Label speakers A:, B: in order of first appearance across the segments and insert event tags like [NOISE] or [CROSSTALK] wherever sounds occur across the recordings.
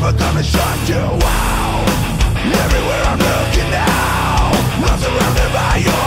A: Never gonna shut you out. Everywhere I'm looking now, I'm surrounded by your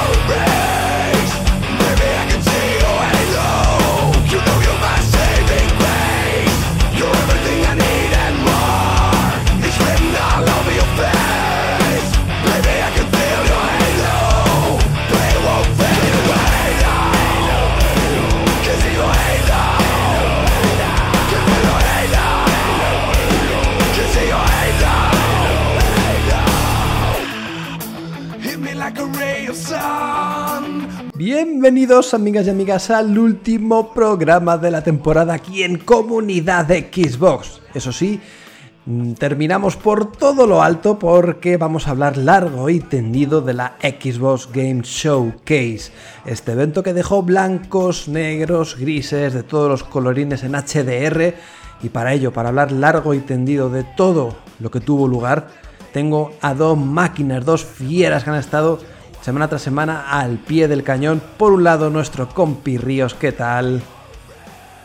B: Bienvenidos amigas y amigas al último programa de la temporada aquí en Comunidad de Xbox. Eso sí, mm, terminamos por todo lo alto porque vamos a hablar largo y tendido de la Xbox Game Showcase. Este evento que dejó blancos, negros, grises, de todos los colorines en HDR. Y para ello, para hablar largo y tendido de todo lo que tuvo lugar, tengo a dos máquinas, dos fieras que han estado semana tras semana al pie del cañón. Por un lado, nuestro compi Ríos, ¿qué tal?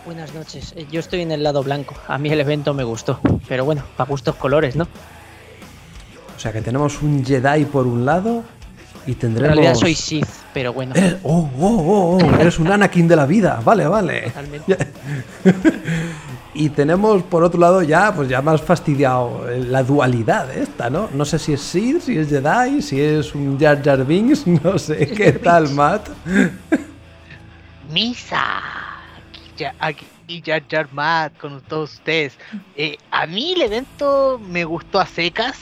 C: Buenas noches, Eh, yo estoy en el lado blanco. A mí el evento me gustó, pero bueno, para gustos colores, ¿no?
B: O sea que tenemos un Jedi por un lado y
C: En
B: tendremos.
C: realidad soy Sith, pero bueno.
B: Eh, oh, oh, oh, oh, eres un Anakin de la vida. Vale, vale.
C: Totalmente. [LAUGHS]
B: Y tenemos por otro lado ya, pues ya más fastidiado eh, la dualidad esta, ¿no? No sé si es Sith, si es Jedi, si es un Jar Jar Binks, [LAUGHS] no sé qué tal, Matt.
D: Misa. Aquí ya, aquí ya Jar Matt con todos ustedes. Eh, a mí el evento me gustó a secas,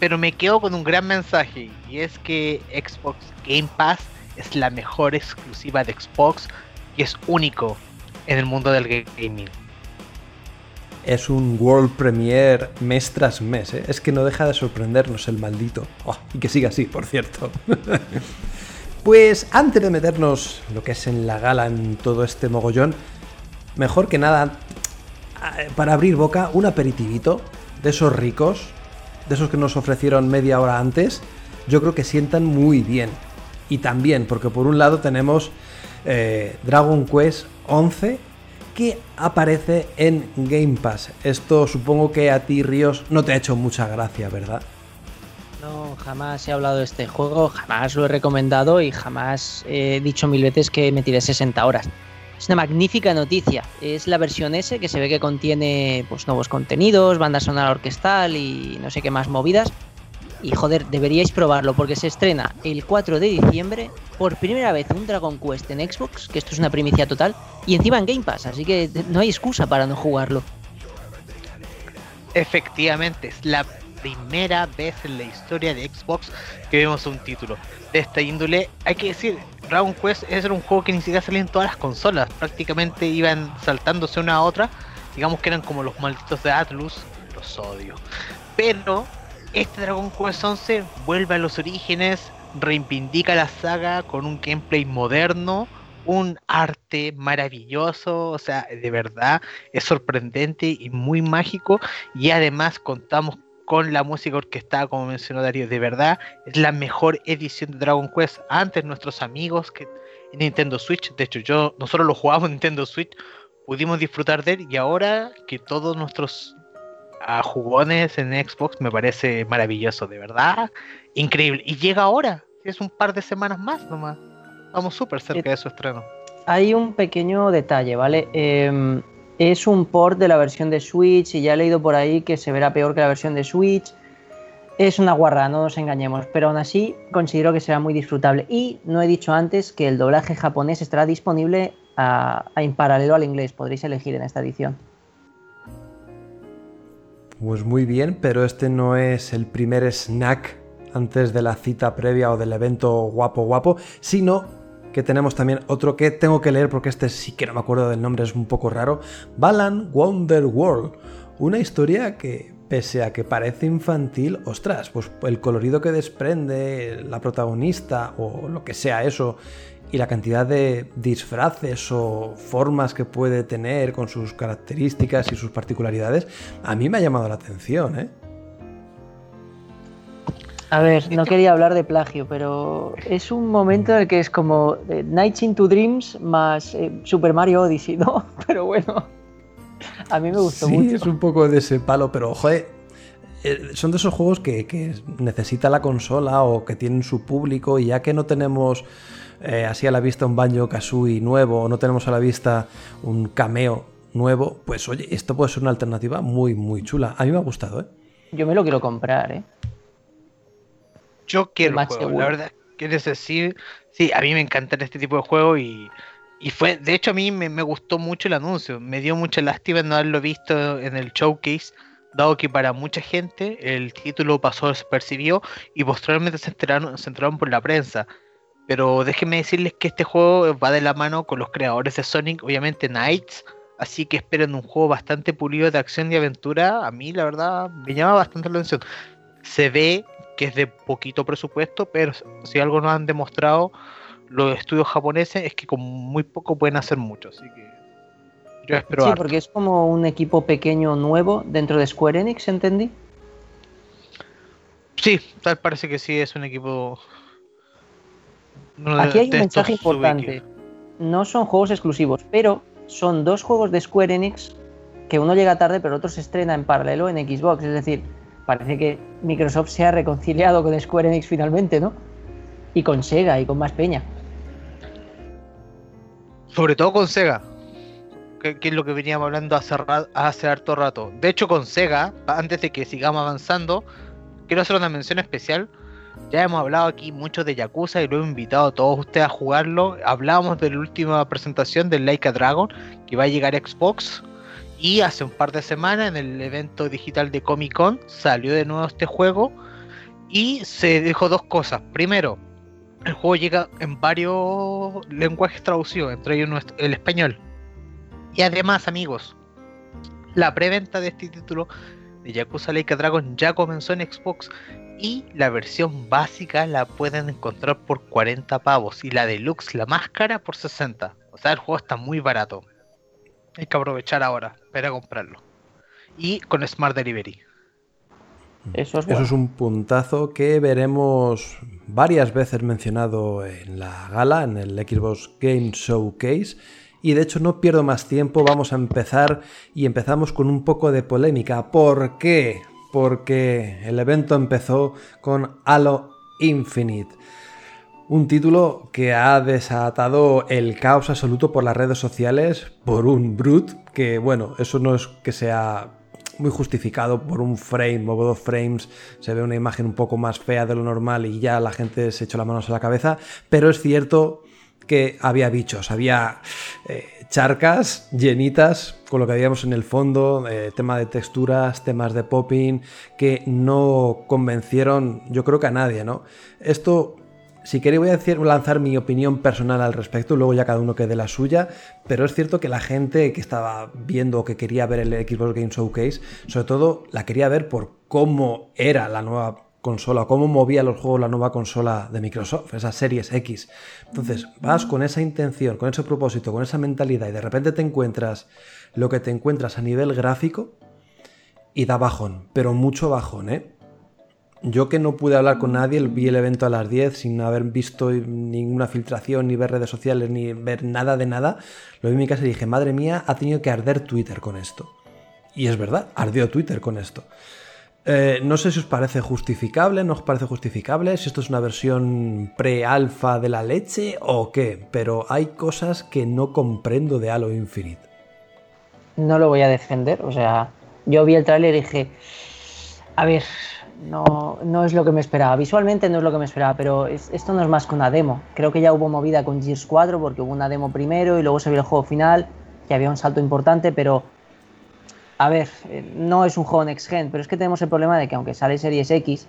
D: pero me quedo con un gran mensaje y es que Xbox Game Pass es la mejor exclusiva de Xbox y es único en el mundo del gaming.
B: Es un World Premiere mes tras mes, ¿eh? Es que no deja de sorprendernos el maldito. Oh, y que siga así, por cierto. [LAUGHS] pues antes de meternos lo que es en la gala, en todo este mogollón, mejor que nada, eh, para abrir boca, un aperitivito de esos ricos, de esos que nos ofrecieron media hora antes, yo creo que sientan muy bien. Y también, porque por un lado tenemos eh, Dragon Quest 11 que aparece en Game Pass. Esto supongo que a ti, Ríos, no te ha hecho mucha gracia, ¿verdad?
C: No, jamás he hablado de este juego, jamás lo he recomendado y jamás he dicho mil veces que me tiré 60 horas. Es una magnífica noticia. Es la versión S que se ve que contiene pues, nuevos contenidos, banda sonora orquestal y no sé qué más movidas. Y joder, deberíais probarlo porque se estrena el 4 de diciembre por primera vez un Dragon Quest en Xbox, que esto es una primicia total, y encima en Game Pass, así que no hay excusa para no jugarlo.
D: Efectivamente, es la primera vez en la historia de Xbox que vemos un título de esta índole. Hay que decir, Dragon Quest es un juego que ni siquiera salía en todas las consolas, prácticamente iban saltándose una a otra, digamos que eran como los malditos de Atlus, los odio. Pero este Dragon Quest 11 vuelve a los orígenes, reivindica la saga con un gameplay moderno, un arte maravilloso, o sea, de verdad es sorprendente y muy mágico y además contamos con la música orquestada como mencionó Darío, de verdad es la mejor edición de Dragon Quest. Antes nuestros amigos que en Nintendo Switch, de hecho yo nosotros lo jugamos en Nintendo Switch, pudimos disfrutar de él y ahora que todos nuestros a jugones en Xbox me parece maravilloso, de verdad, increíble. Y llega ahora, es un par de semanas más nomás. Vamos súper cerca de su estreno.
C: Hay un pequeño detalle, ¿vale? Eh, es un port de la versión de Switch y ya he leído por ahí que se verá peor que la versión de Switch. Es una guarra, no nos engañemos, pero aún así considero que será muy disfrutable. Y no he dicho antes que el doblaje japonés estará disponible a en paralelo al inglés, podréis elegir en esta edición.
B: Pues muy bien, pero este no es el primer snack antes de la cita previa o del evento guapo guapo, sino que tenemos también otro que tengo que leer porque este sí que no me acuerdo del nombre, es un poco raro. Balan Wonder World, Una historia que, pese a que parece infantil, ostras, pues el colorido que desprende la protagonista o lo que sea eso, y la cantidad de disfraces o formas que puede tener con sus características y sus particularidades, a mí me ha llamado la atención, ¿eh?
C: A ver, no quería hablar de plagio, pero es un momento en el que es como eh, Nights into Dreams más eh, Super Mario Odyssey, ¿no? [LAUGHS] Pero bueno, a mí me gustó
B: sí,
C: mucho.
B: es un poco de ese palo, pero joder, eh, son de esos juegos que, que necesita la consola o que tienen su público y ya que no tenemos eh, así a la vista un Banjo Kazooie nuevo o no tenemos a la vista un cameo nuevo, pues oye, esto puede ser una alternativa muy, muy chula. A mí me ha gustado, ¿eh?
C: Yo me lo quiero comprar, ¿eh?
D: Yo quiero
C: Más
D: el juego, la verdad. Quiero decir, sí, a mí me encantan este tipo de juegos y, y fue, de hecho a mí me, me gustó mucho el anuncio, me dio mucha lástima no haberlo visto en el showcase, dado que para mucha gente el título pasó desapercibido y posteriormente se enteraron, se enteraron por la prensa. Pero déjenme decirles que este juego va de la mano con los creadores de Sonic, obviamente Knights, así que esperen un juego bastante pulido de acción y aventura. A mí la verdad me llama bastante la atención. Se ve que es de poquito presupuesto, pero si algo nos han demostrado los estudios japoneses es que con muy poco pueden hacer mucho, así que yo espero
C: Sí,
D: harto.
C: porque es como un equipo pequeño nuevo dentro de Square Enix, ¿entendí?
D: Sí, tal parece que sí es un equipo.
C: Aquí hay un mensaje importante. No son juegos exclusivos, pero son dos juegos de Square Enix que uno llega tarde, pero el otro se estrena en paralelo en Xbox. Es decir, parece que Microsoft se ha reconciliado con Square Enix finalmente, ¿no? Y con Sega y con más peña.
D: Sobre todo con Sega. Que, que es lo que veníamos hablando hace, hace harto rato. De hecho, con Sega, antes de que sigamos avanzando, quiero hacer una mención especial. Ya hemos hablado aquí mucho de Yakuza y lo he invitado a todos ustedes a jugarlo. Hablábamos de la última presentación del Laika Dragon que va a llegar a Xbox. Y hace un par de semanas en el evento digital de Comic Con salió de nuevo este juego. Y se dijo dos cosas. Primero, el juego llega en varios lenguajes traducidos, entre ellos el español. Y además, amigos, la preventa de este título de Yakuza Laika Dragon ya comenzó en Xbox y la versión básica la pueden encontrar por 40 pavos y la deluxe, la más cara, por 60. O sea, el juego está muy barato. Hay que aprovechar ahora para comprarlo. Y con Smart Delivery.
C: Eso es
B: Eso es un puntazo que veremos varias veces mencionado en la gala, en el Xbox Game Showcase. Y de hecho no pierdo más tiempo, vamos a empezar y empezamos con un poco de polémica. ¿Por qué? Porque el evento empezó con Halo Infinite. Un título que ha desatado el caos absoluto por las redes sociales por un brut que, bueno, eso no es que sea muy justificado por un frame o dos frames, se ve una imagen un poco más fea de lo normal y ya la gente se echó las manos a la cabeza, pero es cierto que había bichos, había eh, charcas llenitas con lo que habíamos en el fondo, eh, tema de texturas, temas de popping, que no convencieron yo creo que a nadie, ¿no? Esto si queréis voy a decir, lanzar mi opinión personal al respecto, luego ya cada uno que dé la suya, pero es cierto que la gente que estaba viendo o que quería ver el Xbox Game Showcase, sobre todo la quería ver por cómo era la nueva consola, cómo movía los juegos la nueva consola de Microsoft, esas series X. Entonces, vas con esa intención, con ese propósito, con esa mentalidad y de repente te encuentras lo que te encuentras a nivel gráfico y da bajón, pero mucho bajón, ¿eh? Yo que no pude hablar con nadie, vi el evento a las 10 sin haber visto ninguna filtración, ni ver redes sociales, ni ver nada de nada. Lo vi en mi casa y dije, madre mía, ha tenido que arder Twitter con esto. Y es verdad, ardió Twitter con esto. Eh, no sé si os parece justificable, no os parece justificable, si esto es una versión pre-alfa de la leche o qué, pero hay cosas que no comprendo de Halo Infinite.
C: No lo voy a defender, o sea, yo vi el tráiler y dije, a ver, no, no es lo que me esperaba. Visualmente no es lo que me esperaba, pero es- esto no es más que una demo. Creo que ya hubo movida con Gears 4 porque hubo una demo primero y luego se vio el juego final, que había un salto importante, pero a ver, eh, no es un juego Next Gen, pero es que tenemos el problema de que aunque sale Series X,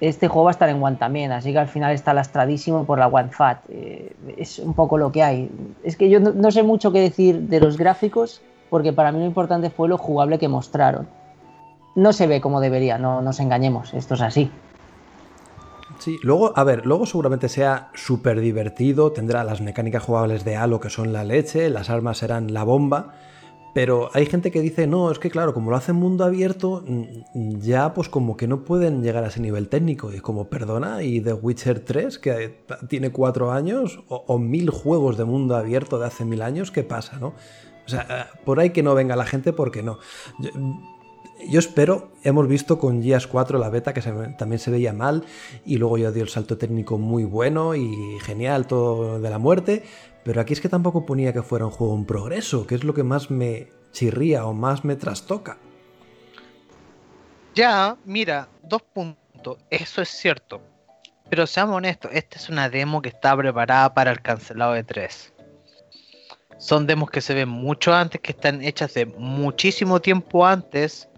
C: este juego va a estar en One también, así que al final está lastradísimo por la One Fat. Eh, es un poco lo que hay. Es que yo no, no sé mucho qué decir de los gráficos porque para mí lo importante fue lo jugable que mostraron. No se ve como debería, no nos engañemos, esto es así.
B: Sí, luego, a ver, luego seguramente sea súper divertido, tendrá las mecánicas jugables de Halo que son la leche, las armas serán la bomba, pero hay gente que dice, no, es que claro, como lo hacen mundo abierto, mm, ya pues como que no pueden llegar a ese nivel técnico. Y como, perdona, y The Witcher 3, que tiene cuatro años, o, mil juegos de mundo abierto de hace mil años, ¿qué pasa, no? O sea, eh, por ahí que no venga la gente, porque no. Espero, hemos visto con Gears 4 la beta que también se veía mal y luego ya dio el salto técnico muy bueno y genial todo de la muerte, pero aquí es que tampoco ponía que fuera un juego en progreso, que es lo que más me chirría o más me trastoca.
D: Ya, mira, dos puntos. Eso es cierto. Pero seamos honestos, esta es una demo que está preparada para el cancelado de 3. Son demos que se ven mucho antes, que están hechas de muchísimo tiempo antes.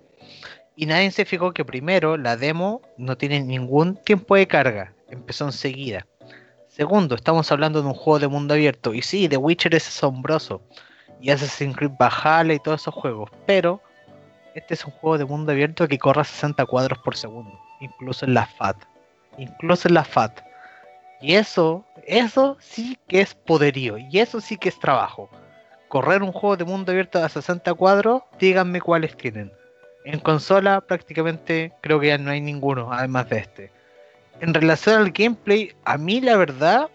D: Y nadie se fijó que primero la demo no tiene ningún tiempo de carga. Empezó enseguida. Segundo, estamos hablando de un juego de mundo abierto. Y sí, The Witcher es asombroso. Y Assassin's Creed Valhalla y todos esos juegos. Pero este es un juego de mundo abierto que corre a 60 cuadros por segundo. Incluso en la FAT. Incluso en la FAT. Y eso, eso sí que es poderío. Y eso sí que es trabajo. Correr un juego de mundo abierto a 60 cuadros, díganme cuáles tienen. En consola prácticamente creo que ya no hay ninguno, además de este en relación al gameplay, a mí la verdad,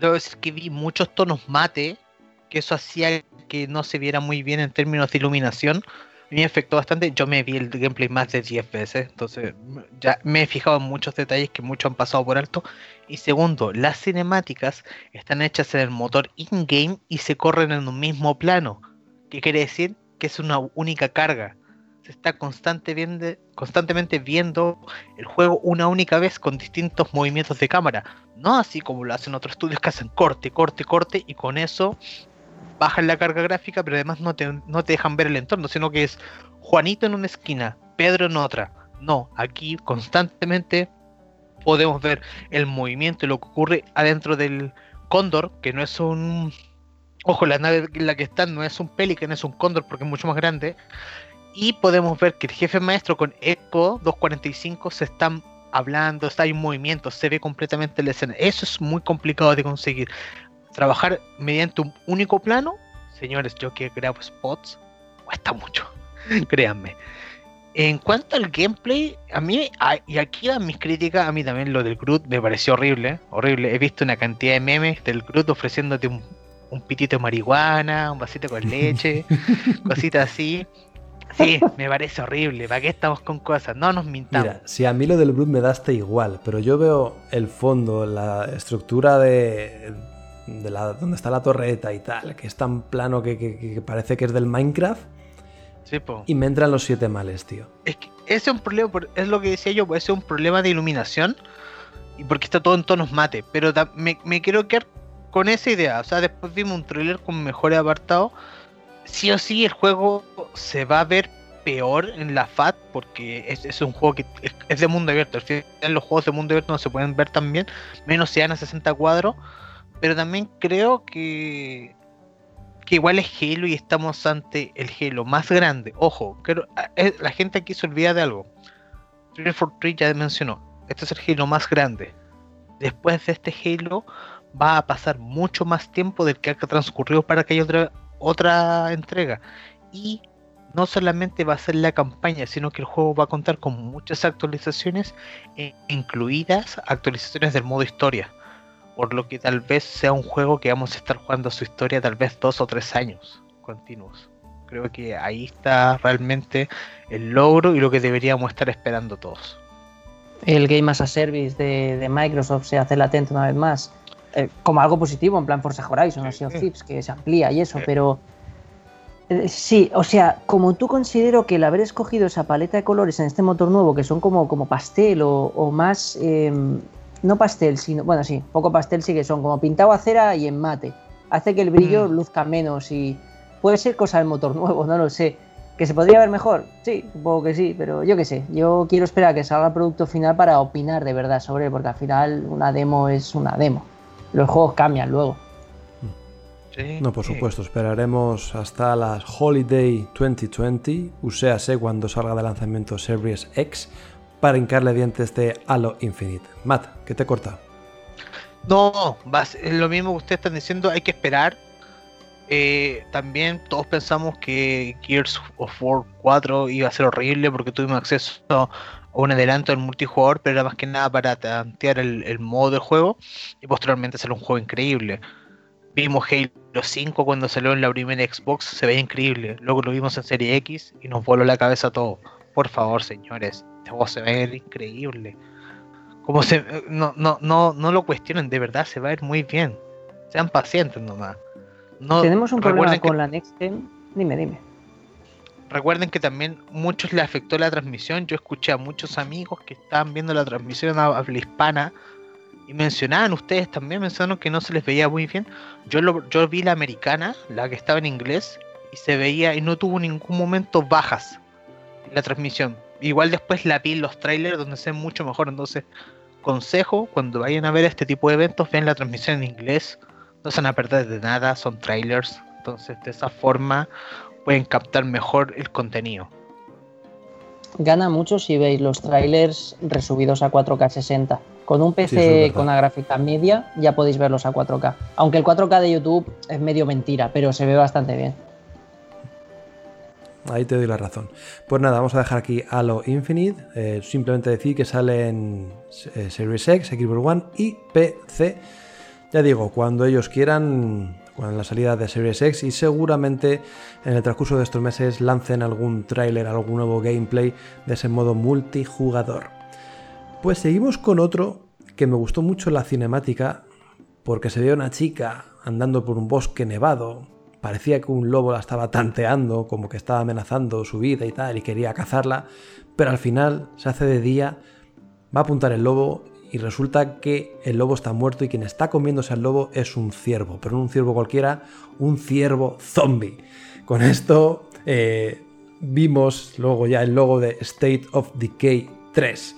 D: debo decir que vi muchos tonos mate, que eso hacía que no se viera muy bien en términos de iluminación. A mí me afectó bastante. Yo me vi el gameplay más de 10 veces, entonces ya me he fijado en muchos detalles que muchos han pasado por alto. Y segundo, las cinemáticas están hechas en el motor in-game y se corren en un mismo plano. ¿Qué quiere decir? Que es una única carga se está constantemente viendo el juego una única vez con distintos movimientos de cámara. No así como lo hacen otros estudios que hacen corte, corte, corte y con eso bajan la carga gráfica, pero además no te, no te dejan ver el entorno, sino que es Juanito en una esquina, Pedro en otra. No, aquí constantemente podemos ver el movimiento y lo que ocurre adentro del cóndor, que no es un... Ojo, la nave en la que están no es un Pelican, es un cóndor porque es mucho más grande. Y podemos ver que el jefe maestro con Echo 245 se están hablando, está en movimiento, se ve completamente la escena. Eso es muy complicado de conseguir. Trabajar mediante un único plano, señores, yo que grabo spots, cuesta mucho, [LAUGHS] créanme. En cuanto al gameplay, a mí, y aquí van mis críticas, a mí también lo del Groot me pareció horrible, horrible. He visto una cantidad de memes del Groot ofreciéndote un, un pitito de marihuana, un vasito con leche, [LAUGHS] cositas así. Sí, me parece horrible. ¿Para qué estamos con cosas? No nos mintamos. Mira,
B: si a mí lo del Blood me da hasta igual, pero yo veo el fondo, la estructura de, de la, donde está la torreta y tal, que es tan plano que, parece que es del Minecraft. Sí, po. Y me entran los siete males, tío.
D: Es que ese es un problema, es lo que decía yo, pues ese es un problema de iluminación. Y porque está todo en tonos mate. Pero me, me quiero quedar con esa idea. O sea, después vimos un trailer con mejores apartados sí o sí el juego se va a ver peor en la FAT porque es, un juego que es, de mundo abierto. Al los juegos de mundo abierto no se pueden ver tan bien, menos si a 60 cuadros. Pero también creo que, que igual es Halo y estamos ante el Halo más grande. Ojo, la gente aquí se olvida de algo. 343 ya mencionó, este es el Halo más grande. Después de este Halo va a pasar mucho más tiempo del que ha transcurrido para que haya otra otra entrega. Y no solamente va a ser la campaña, sino que el juego va a contar con muchas actualizaciones, eh, incluidas actualizaciones del modo historia. Por lo que tal vez sea un juego que vamos a estar jugando su historia tal vez dos o tres años continuos. Creo que ahí está realmente el logro y lo que deberíamos estar esperando todos.
C: El Game as a Service de, Microsoft se hace latente una vez más eh, como algo positivo, en plan Forza Horizon o Sea of Thieves, que se amplía y eso, pero eh, sí, o sea, como tú considero que el haber escogido esa paleta de colores en este motor nuevo, que son como, como pastel o, más, em, no pastel, sino, bueno, sí, poco pastel sí que son, como pintado a cera y en mate, hace que el brillo mm. luzca menos y puede ser cosa del motor [LAUGHS] nuevo, no lo sé. ¿Que se podría ver mejor? Sí, supongo que sí, pero yo qué sé. Yo quiero esperar a que salga el producto final para opinar de verdad sobre él, porque al final una demo es una demo los juegos cambian luego.
B: No, por supuesto, esperaremos hasta las Holiday 2020, o sea, sé cuando salga de lanzamiento Series X, para hincarle dientes de Halo Infinite. Matt, ¿qué te corta?
D: No, es lo mismo que ustedes están diciendo, hay que esperar. Eh, también todos pensamos que Gears of War 4 iba a ser horrible porque tuvimos acceso a un adelanto en multijugador, pero era más que nada para tantear el, modo de juego y posteriormente hacer un juego increíble. Vimos Halo 5 cuando salió en la primera Xbox, se veía increíble. Luego lo vimos en Serie X y nos voló la cabeza todo. Por favor, señores, este juego se ve increíble. Como se, no, no, no, no lo cuestionen, de verdad se va a ver muy bien. Sean pacientes nomás.
C: No, Tenemos un problema con la Next Gen. Dime, dime.
D: Recuerden que también muchos le afectó la transmisión. Yo escuché a muchos amigos que estaban viendo la transmisión a habla hispana y mencionaban, ustedes también mencionaron que no se les veía muy bien. Yo, lo, yo vi la americana, la que estaba en inglés, y se veía y no tuvo ningún momento bajas la transmisión. Igual después la vi en los trailers donde se ve mucho mejor. Entonces, consejo, cuando vayan a ver este tipo de eventos, vean la transmisión en inglés, no se van a perder de nada, son trailers, entonces de esa forma pueden captar mejor el contenido.
C: Gana mucho si veis los trailers resubidos a 4K 60. Con un PC con una gráfica media ya podéis verlos a 4K. Aunque el 4K de YouTube es medio mentira, pero se ve bastante bien.
B: Ahí te doy la razón. Pues nada, vamos a dejar aquí Halo Infinite. Eh, simplemente decir que sale en eh, Series X, Xbox One y PC. Ya digo, cuando ellos quieran, con la salida de Series X y seguramente en el transcurso de estos meses lancen algún tráiler, algún nuevo gameplay de ese modo multijugador. Pues seguimos con otro que me gustó mucho la cinemática porque se ve una chica andando por un bosque nevado, parecía que un lobo la estaba tanteando, como que estaba amenazando su vida y tal, y quería cazarla, pero al final se hace de día, va a apuntar el lobo y resulta que el lobo está muerto y quien está comiéndose al lobo es un ciervo, pero no un ciervo cualquiera, un ciervo zombie. Con esto eh, vimos luego ya el logo de State of Decay 3.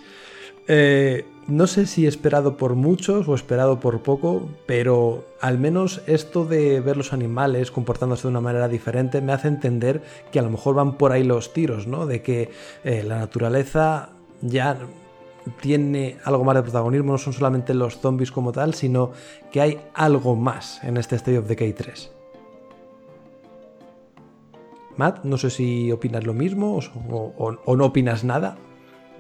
B: Eh, no sé si esperado por muchos o esperado por poco, pero al menos esto de ver los animales comportándose de una manera diferente me hace entender que a lo mejor van por ahí los tiros, ¿no? De que eh, la naturaleza ya tiene algo más de protagonismo, no son solamente los zombies como tal, sino que hay algo más en este State of Decay 3. Matt, no sé si opinas lo mismo o no opinas nada.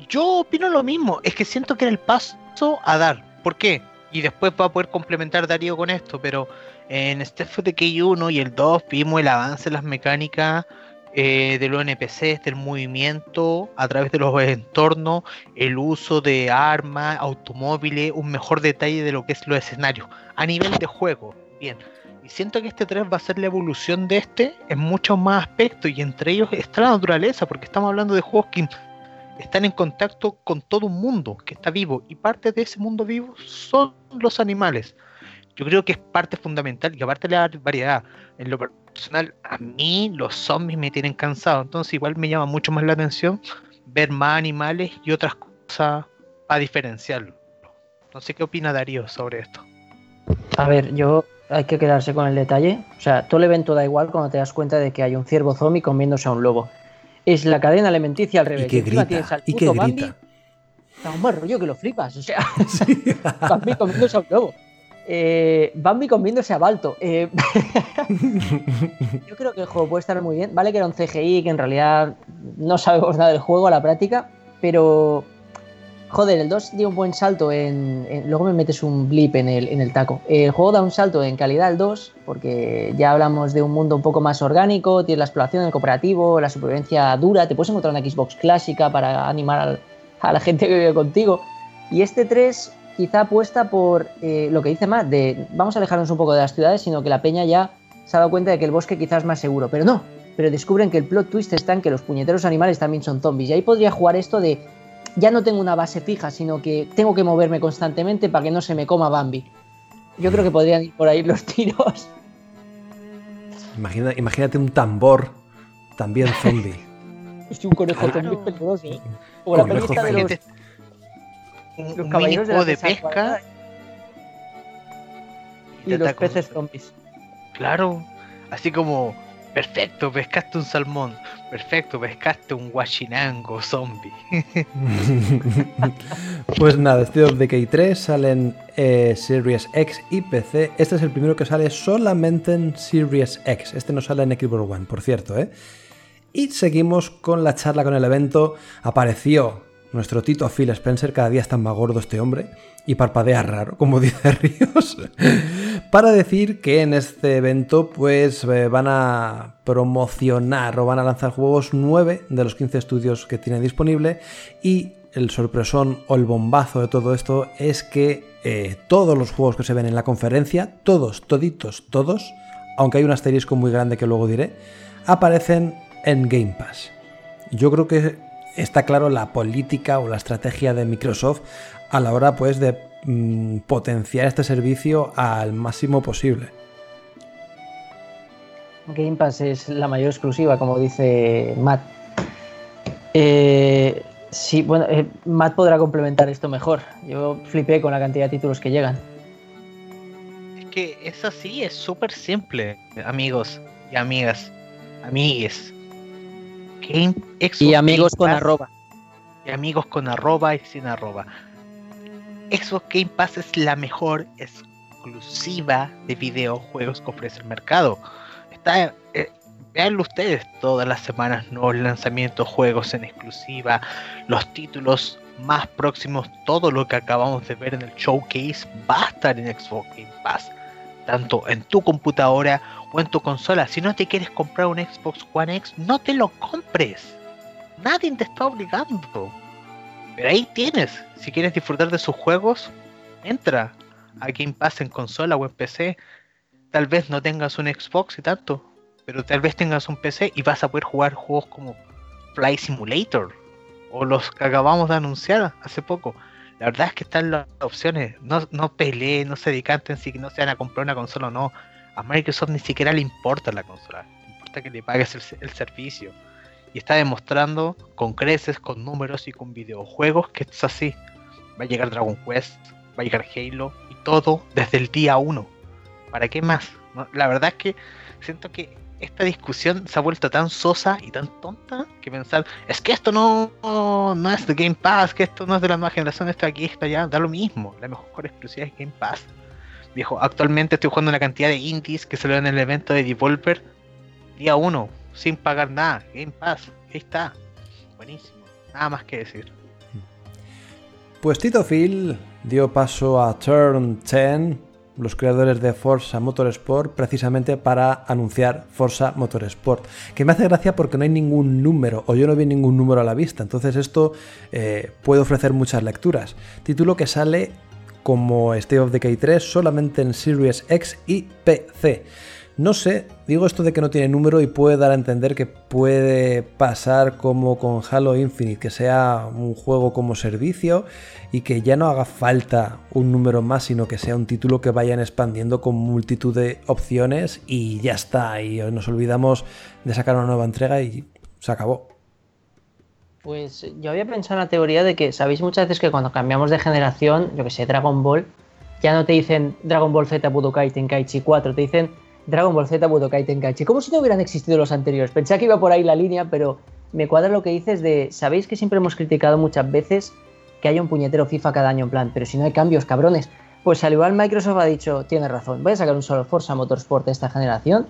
D: Yo opino lo mismo, es que siento que era el paso a dar. ¿Por qué? Y después va a poder complementar Darío con esto, pero en Step of Decay 1 y el 2 vimos el avance en las mecánicas eh, de los NPCs, del movimiento a través de los entornos, el uso de armas, automóviles, un mejor detalle de lo que es los escenarios a nivel de juego. Bien, y siento que este 3 va a ser la evolución de este en muchos más aspectos y entre ellos está la naturaleza, porque estamos hablando de juegos que están en contacto con todo un mundo que está vivo y parte de ese mundo vivo son los animales. Yo creo que es parte fundamental y aparte la variedad. En lo personal, a mí los zombies me tienen cansado, entonces igual me llama mucho más la atención ver más animales y otras cosas a diferenciarlo. No sé qué opina Darío sobre esto.
C: A ver, yo hay que quedarse con el detalle. O sea, todo el evento da igual cuando te das cuenta de que hay un ciervo zombie comiéndose a un lobo es la cadena alimenticia al revés.
B: Y que grita, y que grita.
C: Está un buen rollo que lo flipas. O sea, [LAUGHS] [LAUGHS] Bambi comiéndose a un lobo. Eh, Bambi comiéndose a Balto. Eh, [LAUGHS] yo creo que el juego puede estar muy bien. Vale que era un CGI, que en realidad no sabemos nada del juego a la práctica, pero Joder, el 2 dio un buen salto en, Luego me metes un blip en el, en el taco. El juego da un salto en calidad el 2, porque ya hablamos de un mundo un poco más orgánico, tienes la exploración, el cooperativo, la supervivencia dura, te puedes encontrar una Xbox clásica para animar a la gente que vive contigo. Y este 3 quizá apuesta por eh, lo que dice más, de vamos a alejarnos un poco de las ciudades, sino que la peña ya se ha dado cuenta de que el bosque quizás es más seguro. Pero no, pero descubren que el plot twist está en que los puñeteros animales también son zombies. Y ahí podría jugar esto de ya no tengo una base fija, sino que tengo que moverme constantemente para que no se me coma Bambi. Yo creo que podrían ir por ahí los tiros.
B: imagínate un tambor también zombie. [LAUGHS]
C: es un conejo también peligroso. ¿eh? O la película de los,
D: los caballeros de, de pesca.
C: Y, los peces zombies.
D: Claro, así como, perfecto, pescaste un salmón, perfecto, pescaste un guachinango zombie. [LAUGHS]
B: pues nada, State of Decay 3 sale en eh, Series X y PC. Este es el primero que sale solamente en Series X. Este no sale en Xbox One, por cierto, ¿eh? Y seguimos con la charla con el evento. Apareció nuestro Tito Phil Spencer, cada día está más gordo este hombre, y parpadea raro, como [LAUGHS] dice Ríos, para decir que en este evento pues eh, van a promocionar o van a lanzar juegos 9 de los 15 estudios que tiene disponible y el sorpresón o el bombazo de todo esto es que eh, todos los juegos que se ven en la conferencia, todos, toditos, todos, aunque hay un asterisco muy grande que luego diré, aparecen en Game Pass. Yo creo que está claro la política o la estrategia de Microsoft a la hora pues de mm, potenciar este servicio al máximo posible.
C: Game Pass es la mayor exclusiva, como dice Matt. Eh, sí, bueno, eh, Matt podrá complementar esto mejor. Yo flipé con la cantidad de títulos que llegan.
D: Es que es así, es súper simple, amigos y amigas, amigues
C: y amigos con arroba.
D: Y amigos con arroba y sin arroba. Xbox Game Pass es la mejor exclusiva de videojuegos que ofrece el mercado. Está, eh, veanlo ustedes todas las semanas, nuevos lanzamientos, juegos en exclusiva, los títulos más próximos, todo lo que acabamos de ver en el showcase va a estar en Xbox Game Pass. Tanto en tu computadora o en tu consola. Si no te quieres comprar un Xbox One X, no te lo compres. Nadie te está obligando. Pero ahí tienes. Si quieres disfrutar de sus juegos, entra a Game Pass en consola o en PC. Tal vez no tengas un Xbox y tanto, pero tal vez tengas un PC y vas a poder jugar juegos como Fly Simulator o los que acabamos de anunciar hace poco. La verdad es que están las opciones. No, no peleen, no se decanten si no se van a comprar una consola o no a Microsoft ni siquiera le importa la consola, le importa que le pagues el, servicio. Y está demostrando con creces, con números y con videojuegos que es así. Va a llegar Dragon Quest, va a llegar Halo y todo desde el día 1. ¿Para qué más? La verdad es que siento que esta discusión se ha vuelto tan sosa y tan tonta que pensar, es que esto no, no, es de Game Pass, que esto no es de la nueva generación, esto aquí, esto allá, da lo mismo. La mejor exclusiva es Game Pass. Viejo, actualmente estoy jugando una cantidad de indies que salió en el evento de Devolver día 1, sin pagar nada. Game Pass, ahí está. Buenísimo. Nada más que decir.
B: Pues Tito Phil dio paso a Turn 10, los creadores de Forza Motorsport, precisamente para anunciar Forza Motorsport. Que me hace gracia porque no hay ningún número, o yo no vi ningún número a la vista. Entonces esto eh, puede ofrecer muchas lecturas. Título que sale como State of Decay 3 solamente en Series X y PC. No sé, digo esto de que no tiene número y puede dar a entender que puede pasar como con Halo Infinite, que sea un juego como servicio y que ya no haga falta un número más, sino que sea un título que vayan expandiendo con multitud de opciones y ya está. Y nos olvidamos de sacar una nueva entrega y se acabó.
C: Pues yo había pensado en la teoría de que sabéis muchas veces que cuando cambiamos de generación, yo que sé, Dragon Ball, ya no te dicen Dragon Ball Z Budokai Tenkaichi 4, te dicen Dragon Ball Z Budokai Tenkaichi, como si no hubieran existido los anteriores. Pensé que iba por ahí la línea, pero me cuadra lo que dices de, sabéis que siempre hemos criticado muchas veces que haya un puñetero FIFA cada año en plan, pero si no hay cambios, cabrones. Pues al igual Microsoft ha dicho, tiene razón, voy a sacar un solo Forza Motorsport de esta generación,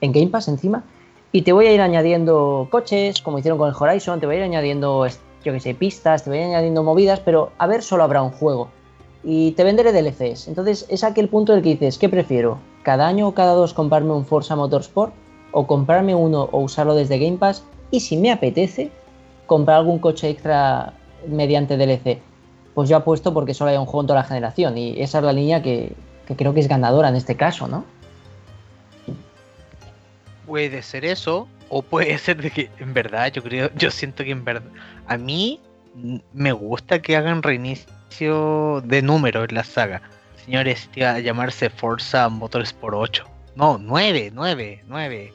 C: en Game Pass encima, y te voy a ir añadiendo coches, como hicieron con el Horizon, te voy a ir añadiendo, yo que sé, pistas, te voy a ir añadiendo movidas, pero a ver, solo habrá un juego. Y te venderé DLCs. Entonces es aquel punto en el que dices, ¿qué prefiero? ¿Cada año o cada dos comprarme un Forza Motorsport? ¿O comprarme uno o usarlo desde Game Pass? Y si me apetece, comprar algún coche extra mediante DLC. Pues yo apuesto porque solo hay un juego en toda la generación. Y esa es la línea que, que creo que es ganadora en este caso, ¿no?
D: Puede ser eso, o puede [LAUGHS] ser de que en verdad yo creo, yo siento que en verdad, a mí me gusta que hagan reinicio de número en la saga. Señores, iba a llamarse Forza Motorsport 8. No, 9, 9, 9.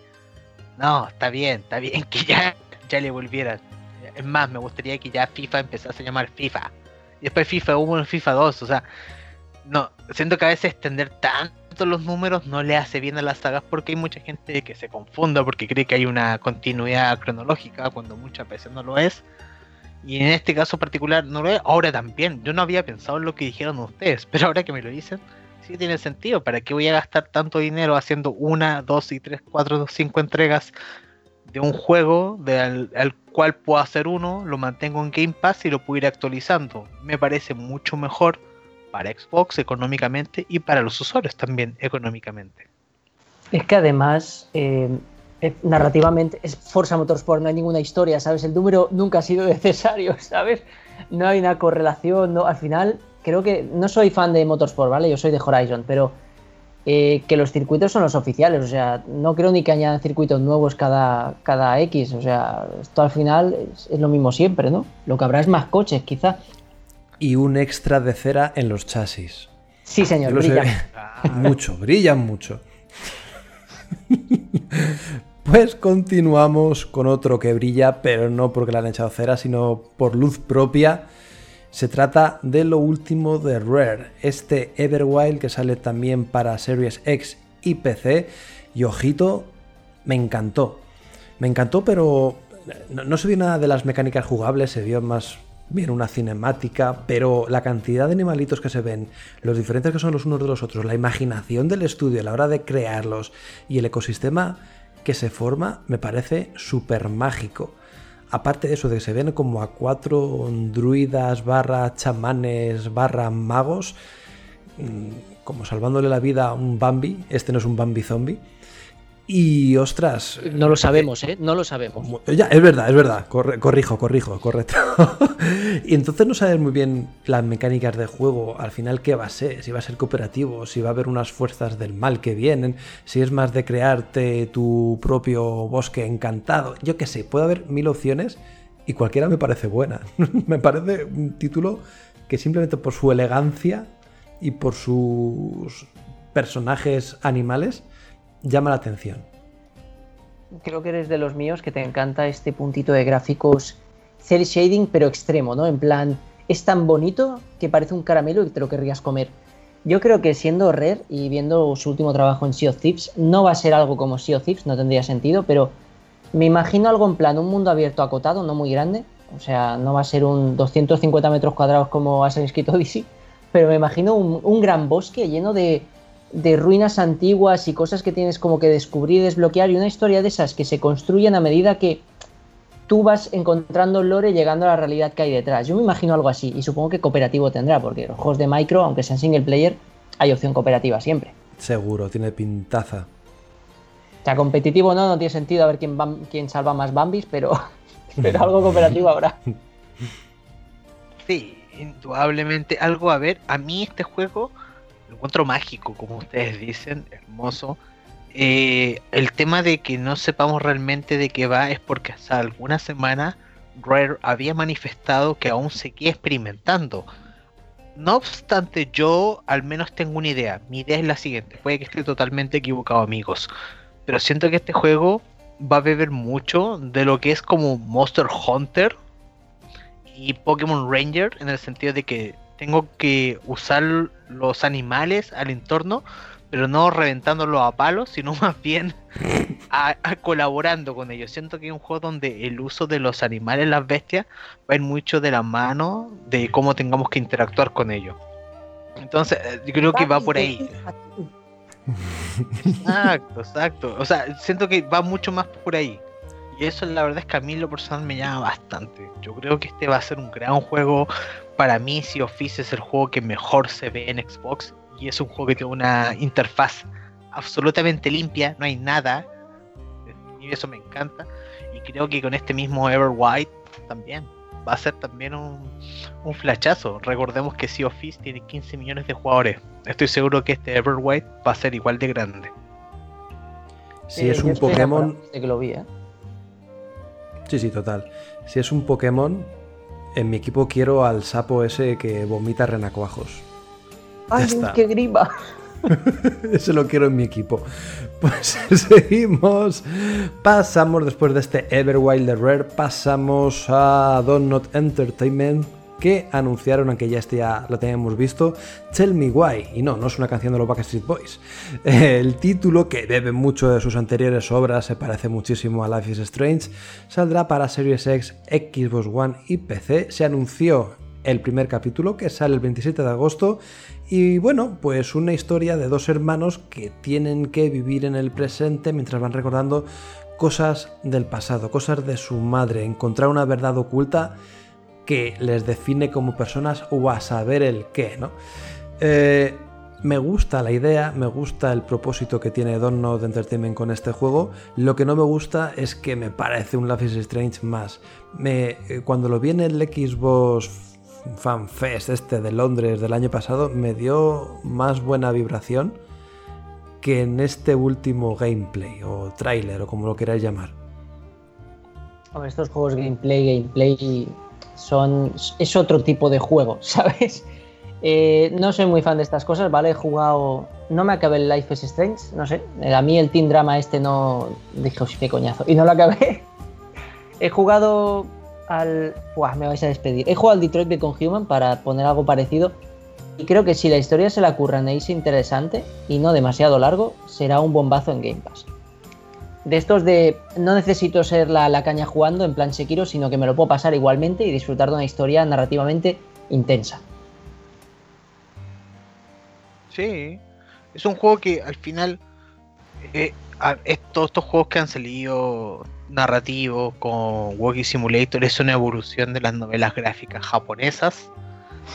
D: No, está bien, está bien [LAUGHS] que ya, ya le volvieran. Es más, me gustaría que ya FIFA empezase a llamar FIFA. Y después FIFA 1 y FIFA 2. O sea, No, siento que a veces extender tanto los números no le hace bien a las sagas porque hay mucha gente que se confunda porque cree que hay una continuidad cronológica cuando muchas veces no lo es. Y en este caso particular no lo es. Ahora también, yo no había pensado en lo que dijeron ustedes, [LAUGHS] pero ahora que me lo dicen, sí tiene sentido. ¿Para qué voy a gastar tanto dinero haciendo una, dos y tres, cuatro, cinco entregas de un juego del, al cual puedo hacer uno, lo mantengo en Game Pass y lo puedo ir actualizando? Me parece mucho mejor para Xbox económicamente y para los usuarios también económicamente.
C: Es que además, eh, narrativamente, es Forza Motorsport, no hay ninguna historia, ¿sabes? El número nunca ha sido [LAUGHS] necesario, ¿sabes? No hay una correlación, no, al final, creo que no soy fan de Motorsport, ¿vale? Yo soy de Horizon, pero eh, que los circuitos son los oficiales, o sea, no creo ni que añadan circuitos nuevos cada, cada X, o sea, esto al final es, es lo mismo siempre, ¿no? Lo que habrá es más coches, quizá
B: y un extra de cera en los chasis.
C: Sí, señor, brillan.
B: Mucho, brillan mucho. Pues continuamos con otro que brilla, pero no porque le han echado cera, sino por luz propia. Se trata de lo último de Rare, este Everwild que sale también para Series X y PC. Y ojito, me encantó. Me encantó, pero no, no se vio nada de las mecánicas jugables, se vio más bien una cinemática, pero la cantidad de animalitos que se ven, los diferentes que son los unos de los otros, la imaginación del estudio a la hora de crearlos y el ecosistema que se forma me parece súper mágico. Aparte de eso, de que se ven como a cuatro druidas barra chamanes barra magos, mm, como salvándole la vida a un Bambi, este no es un Bambi zombie, y ostras.
C: No lo sabemos, ¿eh? No lo sabemos.
B: Ya, es verdad, es verdad. corrijo, corrijo, correcto. [LAUGHS] y entonces no sabes muy bien las mecánicas de juego. Al final, ¿qué va a ser? Si va a ser cooperativo, si va a haber unas fuerzas del mal que vienen, si es más de crearte tu propio bosque encantado. Yo qué sé, puede haber mil opciones y cualquiera me parece buena. [LAUGHS] me parece un título que simplemente por su elegancia y por sus personajes animales llama la atención.
C: Creo que eres de los míos que te encanta este puntito de gráficos cel shading, pero extremo, ¿no? En plan, es tan bonito que parece un caramelo y te lo querrías comer. Yo creo que siendo Rare y viendo su último trabajo en Sea of Thieves, no va a ser algo como Sea of Thieves, no tendría sentido, pero me imagino algo en plan, un mundo abierto acotado, no muy grande, o sea, no va a ser un 250 metros cuadrados como Assassin's Creed Odyssey, pero me imagino un, un gran bosque lleno de de ruinas antiguas y cosas que tienes como que descubrir y desbloquear y una historia de esas que se construyen a medida que tú vas encontrando lore llegando a la realidad que hay detrás. Yo me imagino algo así y supongo que cooperativo tendrá porque los juegos de micro, aunque sean single player, hay opción cooperativa siempre.
B: Seguro, tiene pintaza.
C: O sea, competitivo no, no tiene sentido a ver quién, quién salva más Bambis, pero, [LAUGHS] pero algo cooperativo habrá.
D: Sí, indudablemente algo a ver. A mí este juego encuentro mágico, como ustedes dicen, hermoso. Eh, el tema de que no sepamos realmente de qué va es porque hasta alguna semana Rare había manifestado que aún seguía experimentando. No obstante, yo al menos tengo una idea. Mi idea es la siguiente. Puede que esté totalmente equivocado, amigos. Pero siento que este juego va a beber mucho de lo que es como Monster Hunter y Pokémon Ranger, en el sentido de que tengo que usar los animales al entorno, pero no reventándolos a palos, sino [LAUGHS] más bien a, colaborando con ellos. Siento que es un juego donde el uso de los animales, las bestias, va a ir mucho de la mano de cómo tengamos que interactuar con ellos. Entonces, eh, yo creo que va por ahí. Exacto, exacto. O sea, siento que va mucho más por ahí. Y eso la verdad es que a mí lo personal me llama bastante. Yo creo que este va a ser un gran juego. Para mí Sea of Thieves es el juego que mejor se ve en Xbox. Y es un juego que tiene una interfaz absolutamente limpia, no hay nada. Y eso me encanta. Y creo que con este mismo Everwhite también va a ser también un, un flachazo. Recordemos que Sea of Thieves tiene 15 millones de jugadores. Estoy seguro que este Everwhite va a ser igual de grande.
B: Si es un Pokémon.
C: que lo vi, ¿eh?
B: Sí, sí, total. Si es un Pokémon, en mi equipo quiero al sapo ese que vomita renacuajos.
C: ¡Ay, qué grima! [LAUGHS]
B: Ese lo quiero en mi equipo. Pues [LAUGHS] seguimos. Pasamos después de este Everwild de Rare. Pasamos a Donut Entertainment que anunciaron, aunque ya este ya lo teníamos visto, Tell Me Why. Y no, no es una canción de los Backstreet Boys. [LAUGHS] El título, que bebe mucho de sus anteriores obras, se parece muchísimo a Life is Strange, saldrá para Series X, Xbox One y PC. Se anunció el primer capítulo que sale el 27 de agosto y bueno, pues una historia de dos hermanos que tienen que vivir en el presente mientras van recordando cosas del pasado, cosas de su madre, encontrar una verdad oculta que les define como personas o a saber el qué, ¿no? Eh, me gusta la idea, me gusta el propósito que tiene Donut Entertainment con este juego. Lo que no me gusta es que me parece un Life is Strange más. Me, eh, cuando lo vi en el Xbox Fan Fest este de Londres del año pasado, me dio más buena vibración que en este último gameplay o trailer o como lo queráis llamar.
C: Hombre, estos juegos gameplay, gameplay son es otro tipo de juego, [LAUGHS] ¿sabes? Eh, no soy muy fan de estas cosas, ¿vale? He jugado. No me acabé el Life is Strange, no sé. A mí el Team Drama este no. Dije, qué coñazo. Y no lo acabé. [LAUGHS] He jugado al. Buah, me vais a despedir. He jugado al Detroit Become Human para poner algo parecido. Y creo que si la historia se la curran e es interesante y no demasiado largo, será un bombazo en Game Pass. De estos de no necesito ser la, la caña jugando en plan Sekiro, sino que me lo puedo pasar igualmente y disfrutar de una historia narrativamente intensa.
D: Sí, es un juego que al final eh, todos estos juegos que han salido narrativos con Walking Simulator es una evolución de las novelas gráficas japonesas.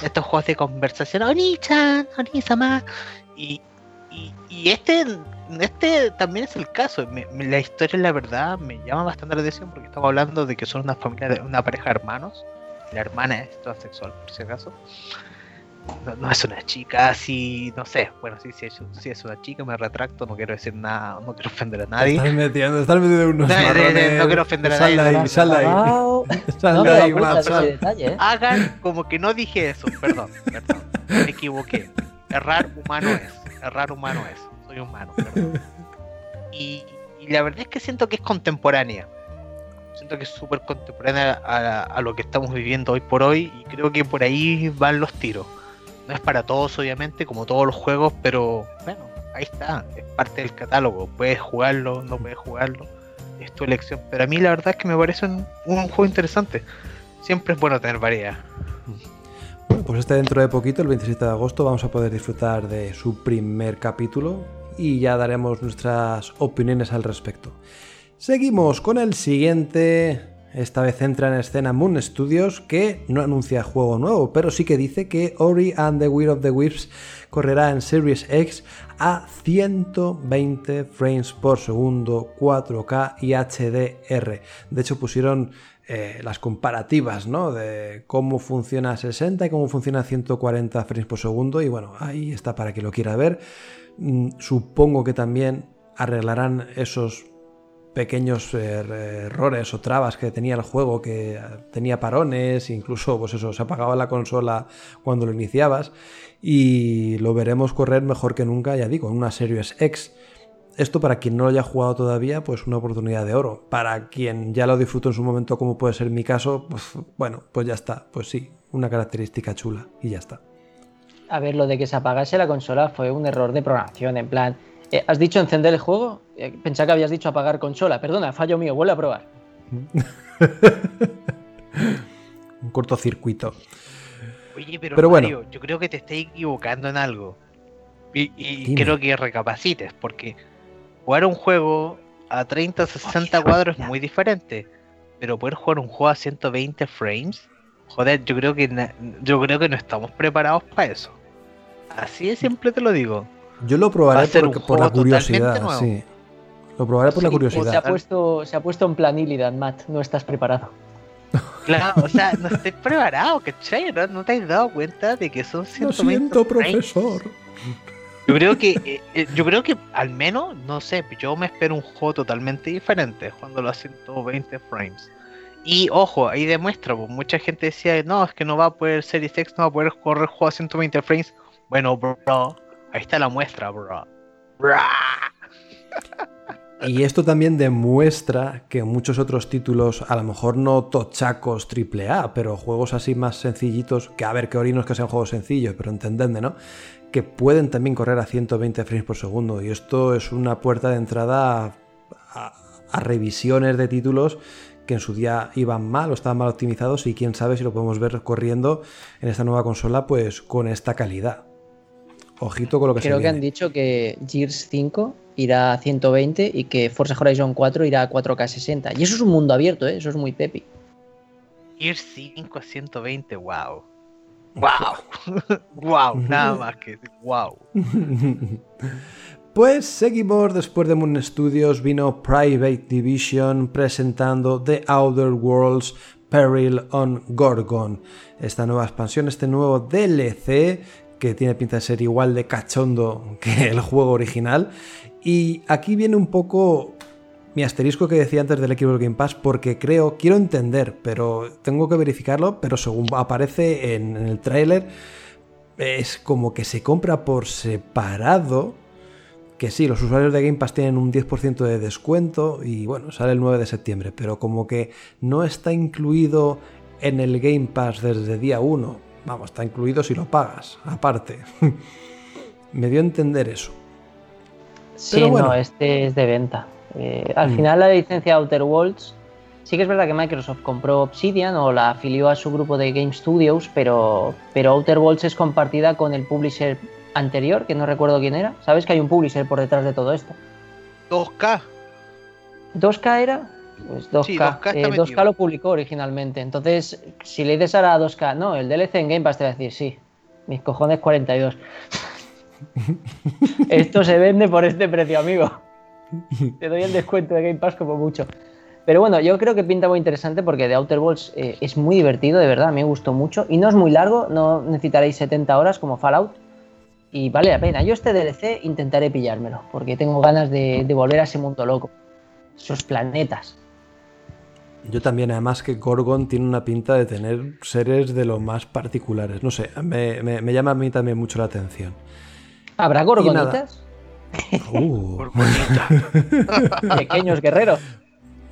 D: Estos juegos de conversación, Oni-chan, Oni-sama. Y, y, este, este también es el caso. la historia, la verdad, me llama bastante la atención porque estamos hablando de que son una familia, de, una pareja de hermanos. La hermana es transexual, por si acaso no, es una chica así, no sé. Bueno, sí, sí, sí, es una chica, me retracto, no quiero decir nada, no quiero ofender a nadie.
B: Estás metiendo, estás metiendo unos no,
D: no, quiero ofender a nadie.
B: Sal ahí, sal ahí. Sal de ahí, sal.
D: ¿eh? Hagan como que no dije eso, perdón, perdón, me equivoqué. Errar humano es, errar humano es, soy humano, perdón. [LAUGHS] Y, y la verdad es que siento que es contemporánea siento que es súper contemporánea a, a, lo que estamos viviendo hoy por hoy y creo que por ahí van los tiros. No es para todos, obviamente, como todos los juegos, pero bueno, ahí está, es parte del catálogo. Puedes jugarlo, no puedes jugarlo, es tu elección. Pero a mí la verdad es que me parece un, juego interesante. Siempre es bueno tener variedad.
B: Bueno, pues este dentro de poquito, el 27 de agosto, vamos a poder disfrutar de su primer capítulo y ya daremos nuestras opiniones al respecto. Seguimos con el siguiente esta vez entra en escena Moon Studios, que no anuncia juego nuevo, pero sí que dice que Ori and the Will of the Wisps correrá en Series X a 120 frames por segundo, 4K y HDR. De hecho, pusieron eh, las comparativas ¿no? de cómo funciona 60 y cómo funciona 140 frames por segundo. Y bueno, ahí está para que lo quiera ver. Mm, supongo que también arreglarán esos pequeños eh, errores o trabas que tenía el juego, que tenía parones, incluso pues eso, se apagaba la consola cuando lo iniciabas y lo veremos correr mejor que nunca, ya digo, en una Series X. Esto para quien no lo haya jugado todavía, pues una oportunidad de oro. Para quien ya lo disfrutó en su momento, como puede ser mi caso, pues bueno, pues ya está. Pues sí, una característica chula y ya está.
C: A ver, lo de que se apagase la consola fue un error de programación, en plan, eh, ¿Has dicho encender el juego? Eh, pensaba que habías dicho apagar consola. Perdona, fallo mío, vuelve a probar. [LAUGHS]
B: Un cortocircuito.
D: Oye, pero, Mario, yo creo que te estás equivocando en algo. Y, creo que recapacites, porque jugar un juego a 30 60 cuadros es muy diferente. Pero poder jugar un juego a 120 frames, joder, yo creo que yo creo que no estamos preparados para eso. Así de simple te lo digo.
B: Yo lo probaré por, la curiosidad, sí. Lo probaré por la curiosidad.
C: Se ha, puesto, se ha puesto en plan Illidan, Matt. No estás preparado. [LAUGHS]
D: Claro, o sea, no estoy preparado, ¿cachai? ¿No, no te has dado cuenta de que son 120
B: Lo siento, profesor.
D: Yo creo que, eh, eh, yo creo que al menos, no sé, yo me espero un juego totalmente diferente cuando lo a 120 frames. Y ojo, ahí demuestra, pues, mucha gente decía, no, es que no va a poder Series X, no va a poder correr el juego a 120 frames. Bueno, bro, Ahí está la muestra, bro.
B: Y esto también demuestra que muchos otros títulos, a lo mejor no tochacos AAA, pero juegos así más sencillitos, que a ver, que orinos que sean juegos sencillos, pero entendedme, ¿no? Que pueden también correr a 120 frames por segundo. Y esto es una puerta de entrada a, a revisiones de títulos que en su día iban mal o estaban mal optimizados y quién sabe si lo podemos ver corriendo en esta nueva consola pues con esta calidad. Ojito con lo que
C: Creo
B: se
C: que han dicho que Gears 5 irá a 120 y que Forza Horizon 4 irá a 4K 60. Y eso es un mundo abierto, ¿eh? eso es muy pepi.
D: Gears 5 a 120, wow. Wow. wow, nada más que decir, wow. [LAUGHS]
B: Pues seguimos después de Moon Studios, vino Private Division presentando The Outer Worlds Peril on Gorgon. Esta nueva expansión, este nuevo DLC que tiene pinta de ser igual de cachondo que el juego original. Y aquí viene un poco mi asterisco que decía antes del Xbox Game Pass, porque creo, quiero entender, pero tengo que verificarlo, pero según aparece en, en el tráiler, es como que se compra por separado. Que sí, los usuarios de Game Pass tienen un 10% de descuento y bueno, sale el 9 de septiembre, pero como que no está incluido en el Game Pass desde día 1. Vamos, está incluido si lo pagas, aparte. [LAUGHS] Me dio a entender eso.
C: Sí,
B: bueno.
C: no, este es de venta. Eh, al
B: Mm.
C: final la licencia Outer Worlds, sí que es verdad que Microsoft compró Obsidian o la afilió a su grupo de Game Studios, pero, pero Outer Worlds es compartida con el publisher anterior, que no recuerdo quién era. ¿Sabes que hay un publisher por detrás de todo esto?
D: 2K.
C: ¿2K era? Pues 2K.
D: Sí, 2K está
C: Eh,
D: metido.
C: 2K lo publicó originalmente. Entonces, si le dices ahora a 2K, no, el DLC en Game Pass te va a decir, sí, mis cojones 42. [LAUGHS] Esto se vende por este precio, amigo. Te doy el descuento de Game Pass como mucho. Pero bueno, yo creo que pinta muy interesante porque The Outer Worlds eh, es muy divertido, de verdad, me gustó mucho. Y no es muy largo, no necesitaréis 70 horas como Fallout. Y vale la pena. Yo este DLC intentaré pillármelo, porque tengo ganas de, de volver a ese mundo loco. Esos planetas.
B: Yo también, además que Gorgon tiene una pinta de tener seres de lo más particulares. No sé, me, me- me llama a mí también mucho la atención.
C: ¿Habrá gorgonitas? [LAUGHS]
B: Uh. [LAUGHS]
C: Pequeños guerreros.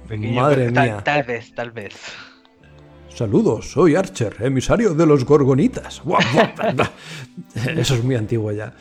D: Pequeño,
B: Madre
D: tal,
B: mía.
D: Tal vez, tal vez.
B: Saludos, soy Archer, emisario de los Gorgonitas. [LAUGHS] Eso es muy antiguo ya.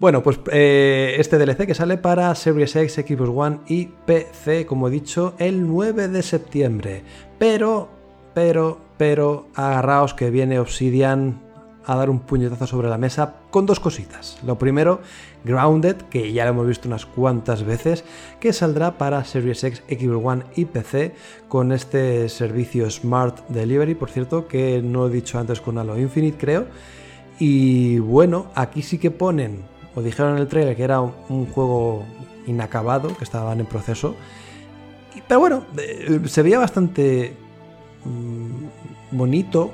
B: Bueno, pues eh, este DLC que sale para Series X, Xbox One y PC, como he dicho, el 9 de septiembre. Pero, pero, pero, agarraos que viene Obsidian a dar un puñetazo sobre la mesa con dos cositas. Lo primero, Grounded, que ya lo hemos visto unas cuantas veces, que saldrá para Series X, Xbox One y PC con este servicio Smart Delivery, por cierto, que no he dicho antes con Halo Infinite, creo. Y bueno, aquí sí que ponen, dijeron en el trailer que era un, juego inacabado, que estaban en proceso. Pero bueno, eh, se veía bastante mm, bonito,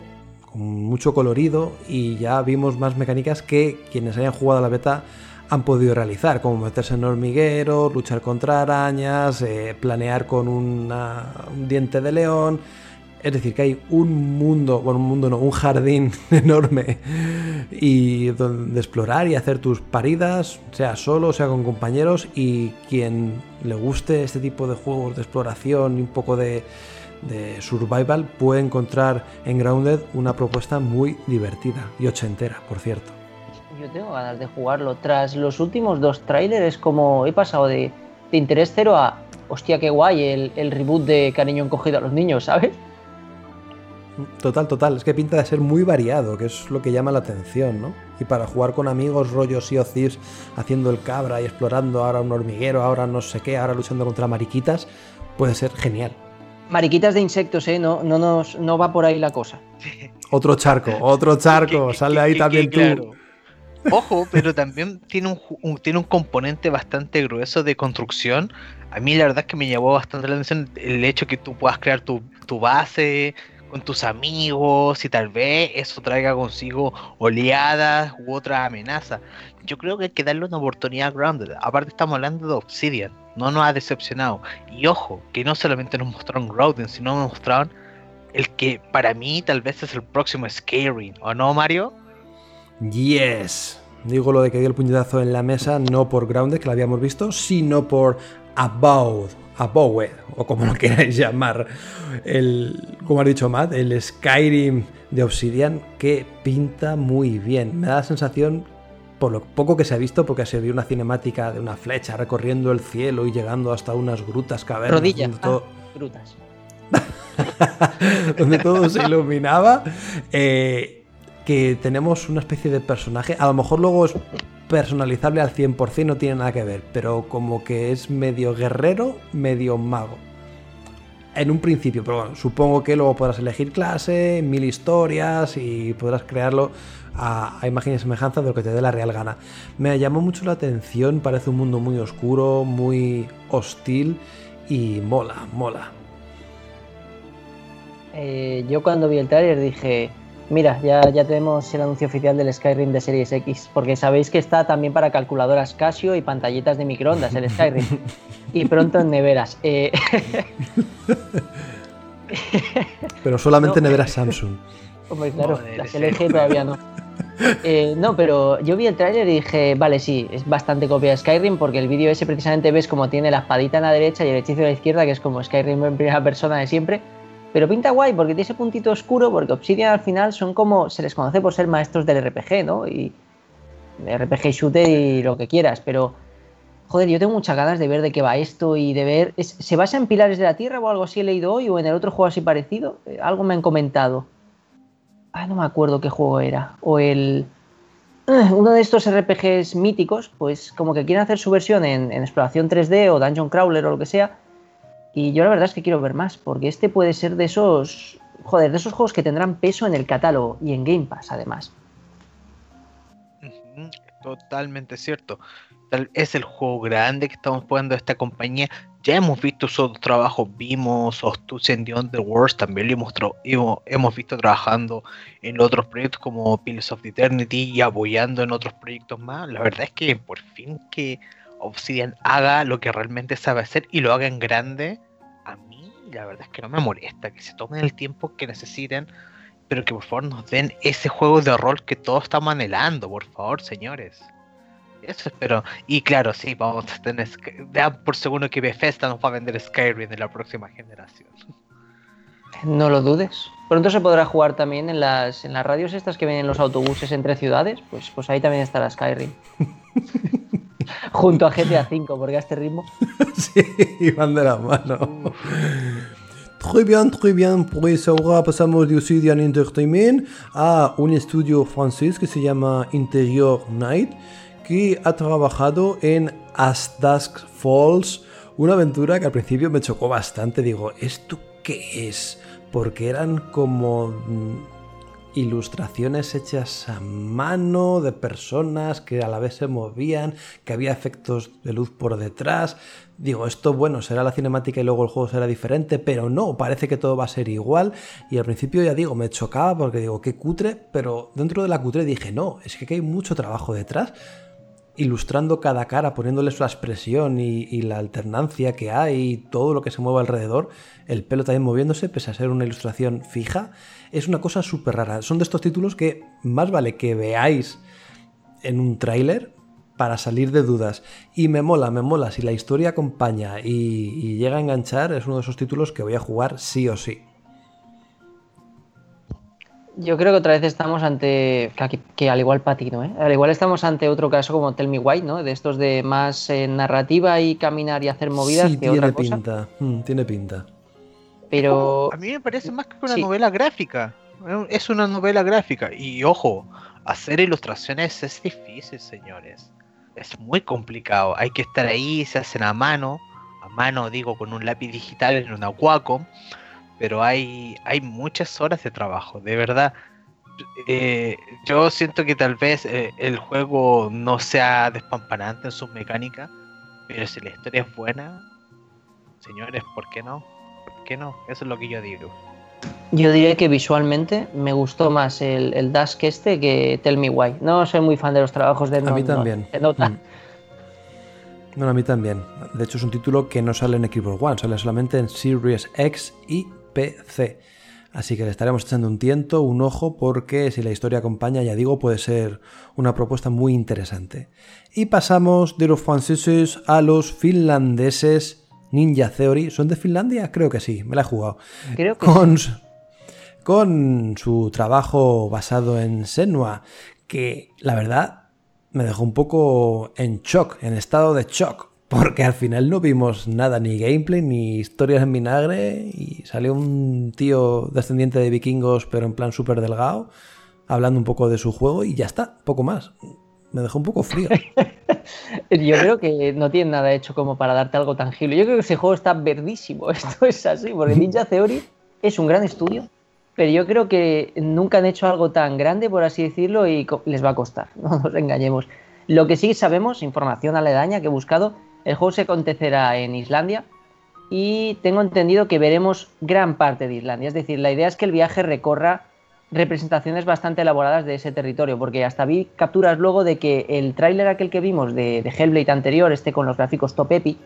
B: con mucho colorido, y ya vimos más mecánicas que quienes hayan jugado a la beta han podido realizar, como meterse en hormigueros, luchar contra arañas, eh, planear con un diente de león. Es decir, que hay un mundo, bueno, un mundo no, un jardín [LAUGHS] enorme y donde explorar y hacer tus paridas, sea solo, sea con compañeros y quien le guste este tipo de juegos de exploración y un poco de, survival puede encontrar en Grounded una propuesta muy divertida y ochentera, por cierto.
C: Yo tengo ganas de jugarlo. Tras los últimos dos trailers, como he pasado de, de interés cero a hostia, qué guay el, el reboot de Cariño encogido a los niños, ¿sabes?
B: Total, total, es que pinta de ser muy variado, que es lo que llama la atención, ¿no? Y para jugar con amigos, rollos of Thieves, haciendo el cabra y explorando ahora un hormiguero, ahora no sé qué, ahora luchando contra mariquitas, puede ser genial.
C: Mariquitas de insectos, ¿eh? No, no, nos, no va por ahí la cosa.
B: Otro charco, otro [LAUGHS] charco, sale ahí también tú.
D: claro. Ojo, pero también tiene un- tiene un componente bastante grueso de construcción. A mí la verdad es que me llamó bastante la atención el hecho que tú puedas crear tu, tu base con tus amigos y tal vez eso traiga consigo oleadas u otra amenaza. Yo creo que hay que darle una oportunidad a Grounded. Aparte estamos hablando de Obsidian, no nos ha decepcionado. Y ojo, que no solamente nos mostraron Grounded, sino nos mostraron el que para mí tal vez es el próximo Skyrim, ¿o no, Mario?
B: Yes. Digo lo de que dio el puñetazo en la mesa, no por Grounded, que lo habíamos visto, sino por About, Abowed, o como lo [LAUGHS] queráis llamar, el, como ha dicho Matt, el Skyrim de Obsidian, que pinta muy bien. Me da la sensación, por lo poco que se ha visto, porque se vio una cinemática de una flecha recorriendo el cielo y llegando hasta unas grutas, cavernas.
C: Rodillas.
B: donde todo-
C: Ah, grutas. [LAUGHS]
B: donde todo se iluminaba, eh, que tenemos una especie de personaje, a lo mejor luego es personalizable al 100%, no tiene nada que ver, pero como que es medio guerrero, medio mago. En un principio, pero bueno, supongo que luego podrás elegir clase, mil historias y podrás crearlo a, imagen y semejanza de lo que te dé la real gana. Me llamó mucho la atención, parece un mundo muy oscuro, muy hostil y mola, mola.
C: Eh, yo cuando vi el trailer dije, mira, ya, ya tenemos el anuncio oficial del Skyrim de Series X, porque sabéis que está también para calculadoras Casio y pantallitas de microondas el Skyrim. [LAUGHS] y pronto en neveras. Eh, [LAUGHS]
B: Pero solamente [LAUGHS]
C: No.
B: neveras Samsung.
C: Hombre, claro, las. LG todavía no. Eh, no, pero yo vi el tráiler y dije, vale, sí, es bastante copia de Skyrim porque el vídeo ese precisamente ves como tiene la espadita en la derecha y el hechizo en la izquierda, que es como Skyrim en primera persona de siempre. Pero pinta guay porque tiene ese puntito oscuro porque Obsidian al final son como, se les conoce por ser maestros del RPG, ¿no? Y RPG shooter y lo que quieras, pero joder, yo tengo muchas ganas de ver de qué va esto y de ver, ¿se basa en Pilares de la Tierra o algo así he leído hoy o en el otro juego así parecido? Eh, algo me han comentado. Ah, no me acuerdo qué juego era. O el. eh, Uno de estos RPGs míticos, pues como que quieren hacer su versión en, en exploración 3D o Dungeon Crawler o lo que sea. Y yo la verdad es que quiero ver más, porque este puede ser de esos. Joder, de esos juegos que tendrán peso en el catálogo y en Game Pass, además.
D: Totalmente cierto. Es el juego grande que estamos jugando esta compañía. Ya hemos visto su otro trabajo, vimos Obtuse the Underworld, también lo hemos, tra- hemos, hemos visto trabajando en otros proyectos como Pillars of the Eternity y apoyando en otros proyectos más. La verdad es que por fin que Obsidian haga lo que realmente sabe hacer y lo haga en grande, la verdad es que no me molesta, que se tomen el tiempo que necesiten pero que por favor nos den ese juego de rol que todos estamos anhelando, por favor, señores. Eso espero. Y claro, sí, vamos a tener. Vean por segundo que Bethesda nos va a vender Skyrim en la próxima generación. [LAUGHS]
C: No lo dudes. Pronto se podrá jugar también en las, en las radios estas que vienen en los autobuses entre ciudades. Pues, pues ahí también estará Skyrim. [LAUGHS] [LAUGHS] Junto a GTA V, porque a este ritmo. [LAUGHS]
B: Sí, van de la mano. Très bien, très bien. Pues ahora pasamos de Obsidian Entertainment a un estudio francés que se llama Interior Night, que ha trabajado en As Dusk Falls, una aventura que al principio me chocó bastante. Digo, ¿esto qué es? Porque eran como mm, ilustraciones hechas a mano de personas que a la vez se movían, que había efectos de luz por detrás. Digo, esto bueno, será la cinemática y luego el juego será diferente, pero no, parece que todo va a ser igual. Y al principio ya digo, me chocaba porque digo, qué cutre, pero dentro de la cutre dije, no, es que hay mucho trabajo detrás ilustrando cada cara, poniéndole su expresión y, la alternancia que hay, y todo lo que se mueve alrededor, el pelo también moviéndose, pese a ser una ilustración fija, es una cosa súper rara. Son de estos títulos que más vale que veáis en un tráiler para salir de dudas. Y me mola, me mola. Si la historia acompaña y llega a enganchar, es uno de esos títulos que voy a jugar sí o sí.
C: Yo creo que otra vez estamos ante. Que, que al igual Patino, ¿eh? Al igual estamos ante otro caso como Tell Me Why, ¿no? De estos de más eh, narrativa y caminar y hacer movidas
B: sí,
C: que
B: tiene
C: otra cosa.
B: pinta. Mm, tiene pinta.
C: Pero.
D: A mí me parece más que una
C: Sí.
D: novela gráfica. Es una novela gráfica. Y ojo, hacer ilustraciones es difícil, señores. Es muy complicado. Hay que estar ahí, se hacen a mano. A mano, digo, con un lápiz digital en una Wacom. Pero hay, hay muchas horas de trabajo, de verdad. Eh, yo siento que tal vez eh, el juego no sea despampanante en sus mecánicas. Pero si la historia es buena, señores, ¿por qué no? ¿Por qué no? Eso es lo que yo digo.
C: Yo diría que visualmente me gustó más el, el Dusk este que Tell Me Why. No soy muy fan de los trabajos de
B: A mí
C: no,
B: también.
C: se nota.
B: Mm. Bueno, a mí también. De hecho, es un título que no sale en Xbox One, sale solamente en Series X y PC. Así que le estaremos echando un tiento, un ojo, porque si la historia acompaña, ya digo, puede ser una propuesta muy interesante. Y pasamos de los franceses a los finlandeses Ninja Theory. ¿Son de Finlandia? Creo que sí, me la he jugado.
C: Creo que
B: con, su- con su trabajo basado en Senua, que la verdad me dejó un poco en shock, en estado de shock, porque al final no vimos nada, ni gameplay, ni historias en vinagre, y salió un tío descendiente de vikingos, pero en plan súper delgado, hablando un poco de su juego, y ya está, poco más. Me dejó un poco frío. [LAUGHS]
C: Yo creo que no tiene nada hecho como para darte algo tangible. Yo creo que ese juego está verdísimo. [LAUGHS] Esto es así, porque Ninja [LAUGHS] Theory es un gran estudio, pero yo creo que nunca han hecho algo tan grande, por así decirlo, y les va a costar. No nos engañemos. Lo que sí sabemos, información aledaña que he buscado, el juego se acontecerá en Islandia y tengo entendido que veremos gran parte de Islandia. Es decir, la idea es que el viaje recorra representaciones bastante elaboradas de ese territorio, porque hasta vi capturas luego de que el tráiler aquel que vimos de, de Hellblade anterior, este con los gráficos top epi,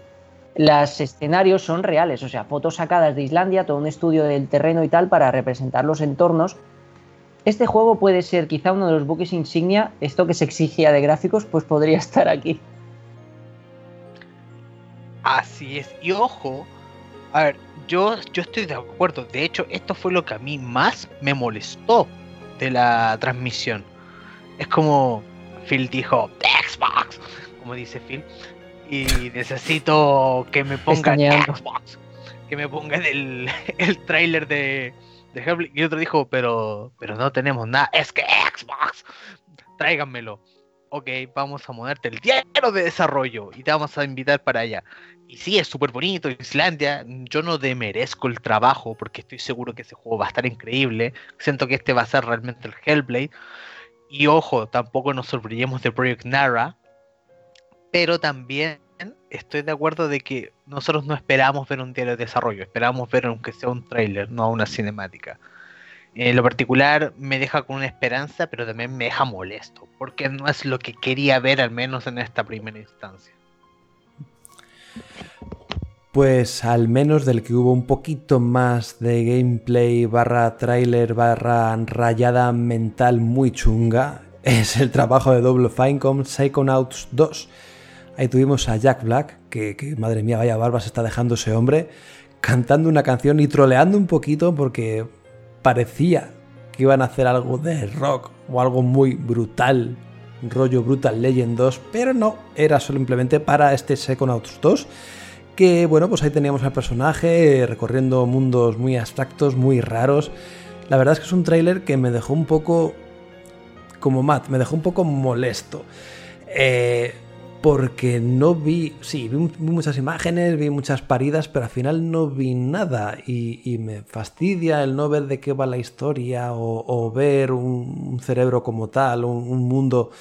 C: los escenarios son reales, o sea, fotos sacadas de Islandia, todo un estudio del terreno y tal para representar los entornos. Este juego puede ser quizá uno de los buques insignia, esto que se exigía de gráficos, pues podría [LAUGHS] estar aquí.
D: Así es. Y ojo, a ver, yo, yo estoy de acuerdo. De hecho, esto fue lo que a mí más me molestó de la transmisión. Es como Phil dijo, Xbox, como dice Phil. Y necesito que me pongan. Xbox. Que me pongan el, [LAUGHS] el tráiler de, de Hellblade. Y otro dijo, pero, pero no tenemos nada. Es que Xbox, tráiganmelo. Ok, vamos a moverte el diario de desarrollo y te vamos a invitar para allá. Y sí, es súper bonito, Islandia. Yo no demerezco el trabajo porque estoy seguro que ese juego va a estar increíble. Siento que este va a ser realmente el Hellblade. Y ojo, tampoco nos sorprendemos de Project Nara. Pero también estoy de acuerdo de que nosotros no esperamos ver un diario de desarrollo. Esperamos ver aunque sea un trailer, no una cinemática. En lo particular me deja con una esperanza, pero también me deja molesto. Porque no es lo que quería ver al menos en esta primera instancia.
B: Pues al menos del que hubo un poquito más de gameplay barra trailer barra rayada mental muy chunga [LAUGHS] es el trabajo de Double Fine con Psychonauts 2. Ahí tuvimos a Jack Black, que, madre mía, vaya barba se está dejando ese hombre, cantando una canción y troleando un poquito porque parecía que iban a hacer algo de rock o algo muy brutal, rollo Brutal Legend 2, pero no, era simplemente para este Psychonauts 2 que bueno, pues ahí teníamos al personaje recorriendo mundos muy abstractos, muy raros. La verdad es que es un tráiler que me dejó un poco como Matt, me dejó un poco molesto. Eh, porque no vi, sí, vi, muchas imágenes, vi muchas paridas, pero al final no vi nada y, me fastidia el no ver de qué va la historia o, ver un, cerebro como tal, un mundo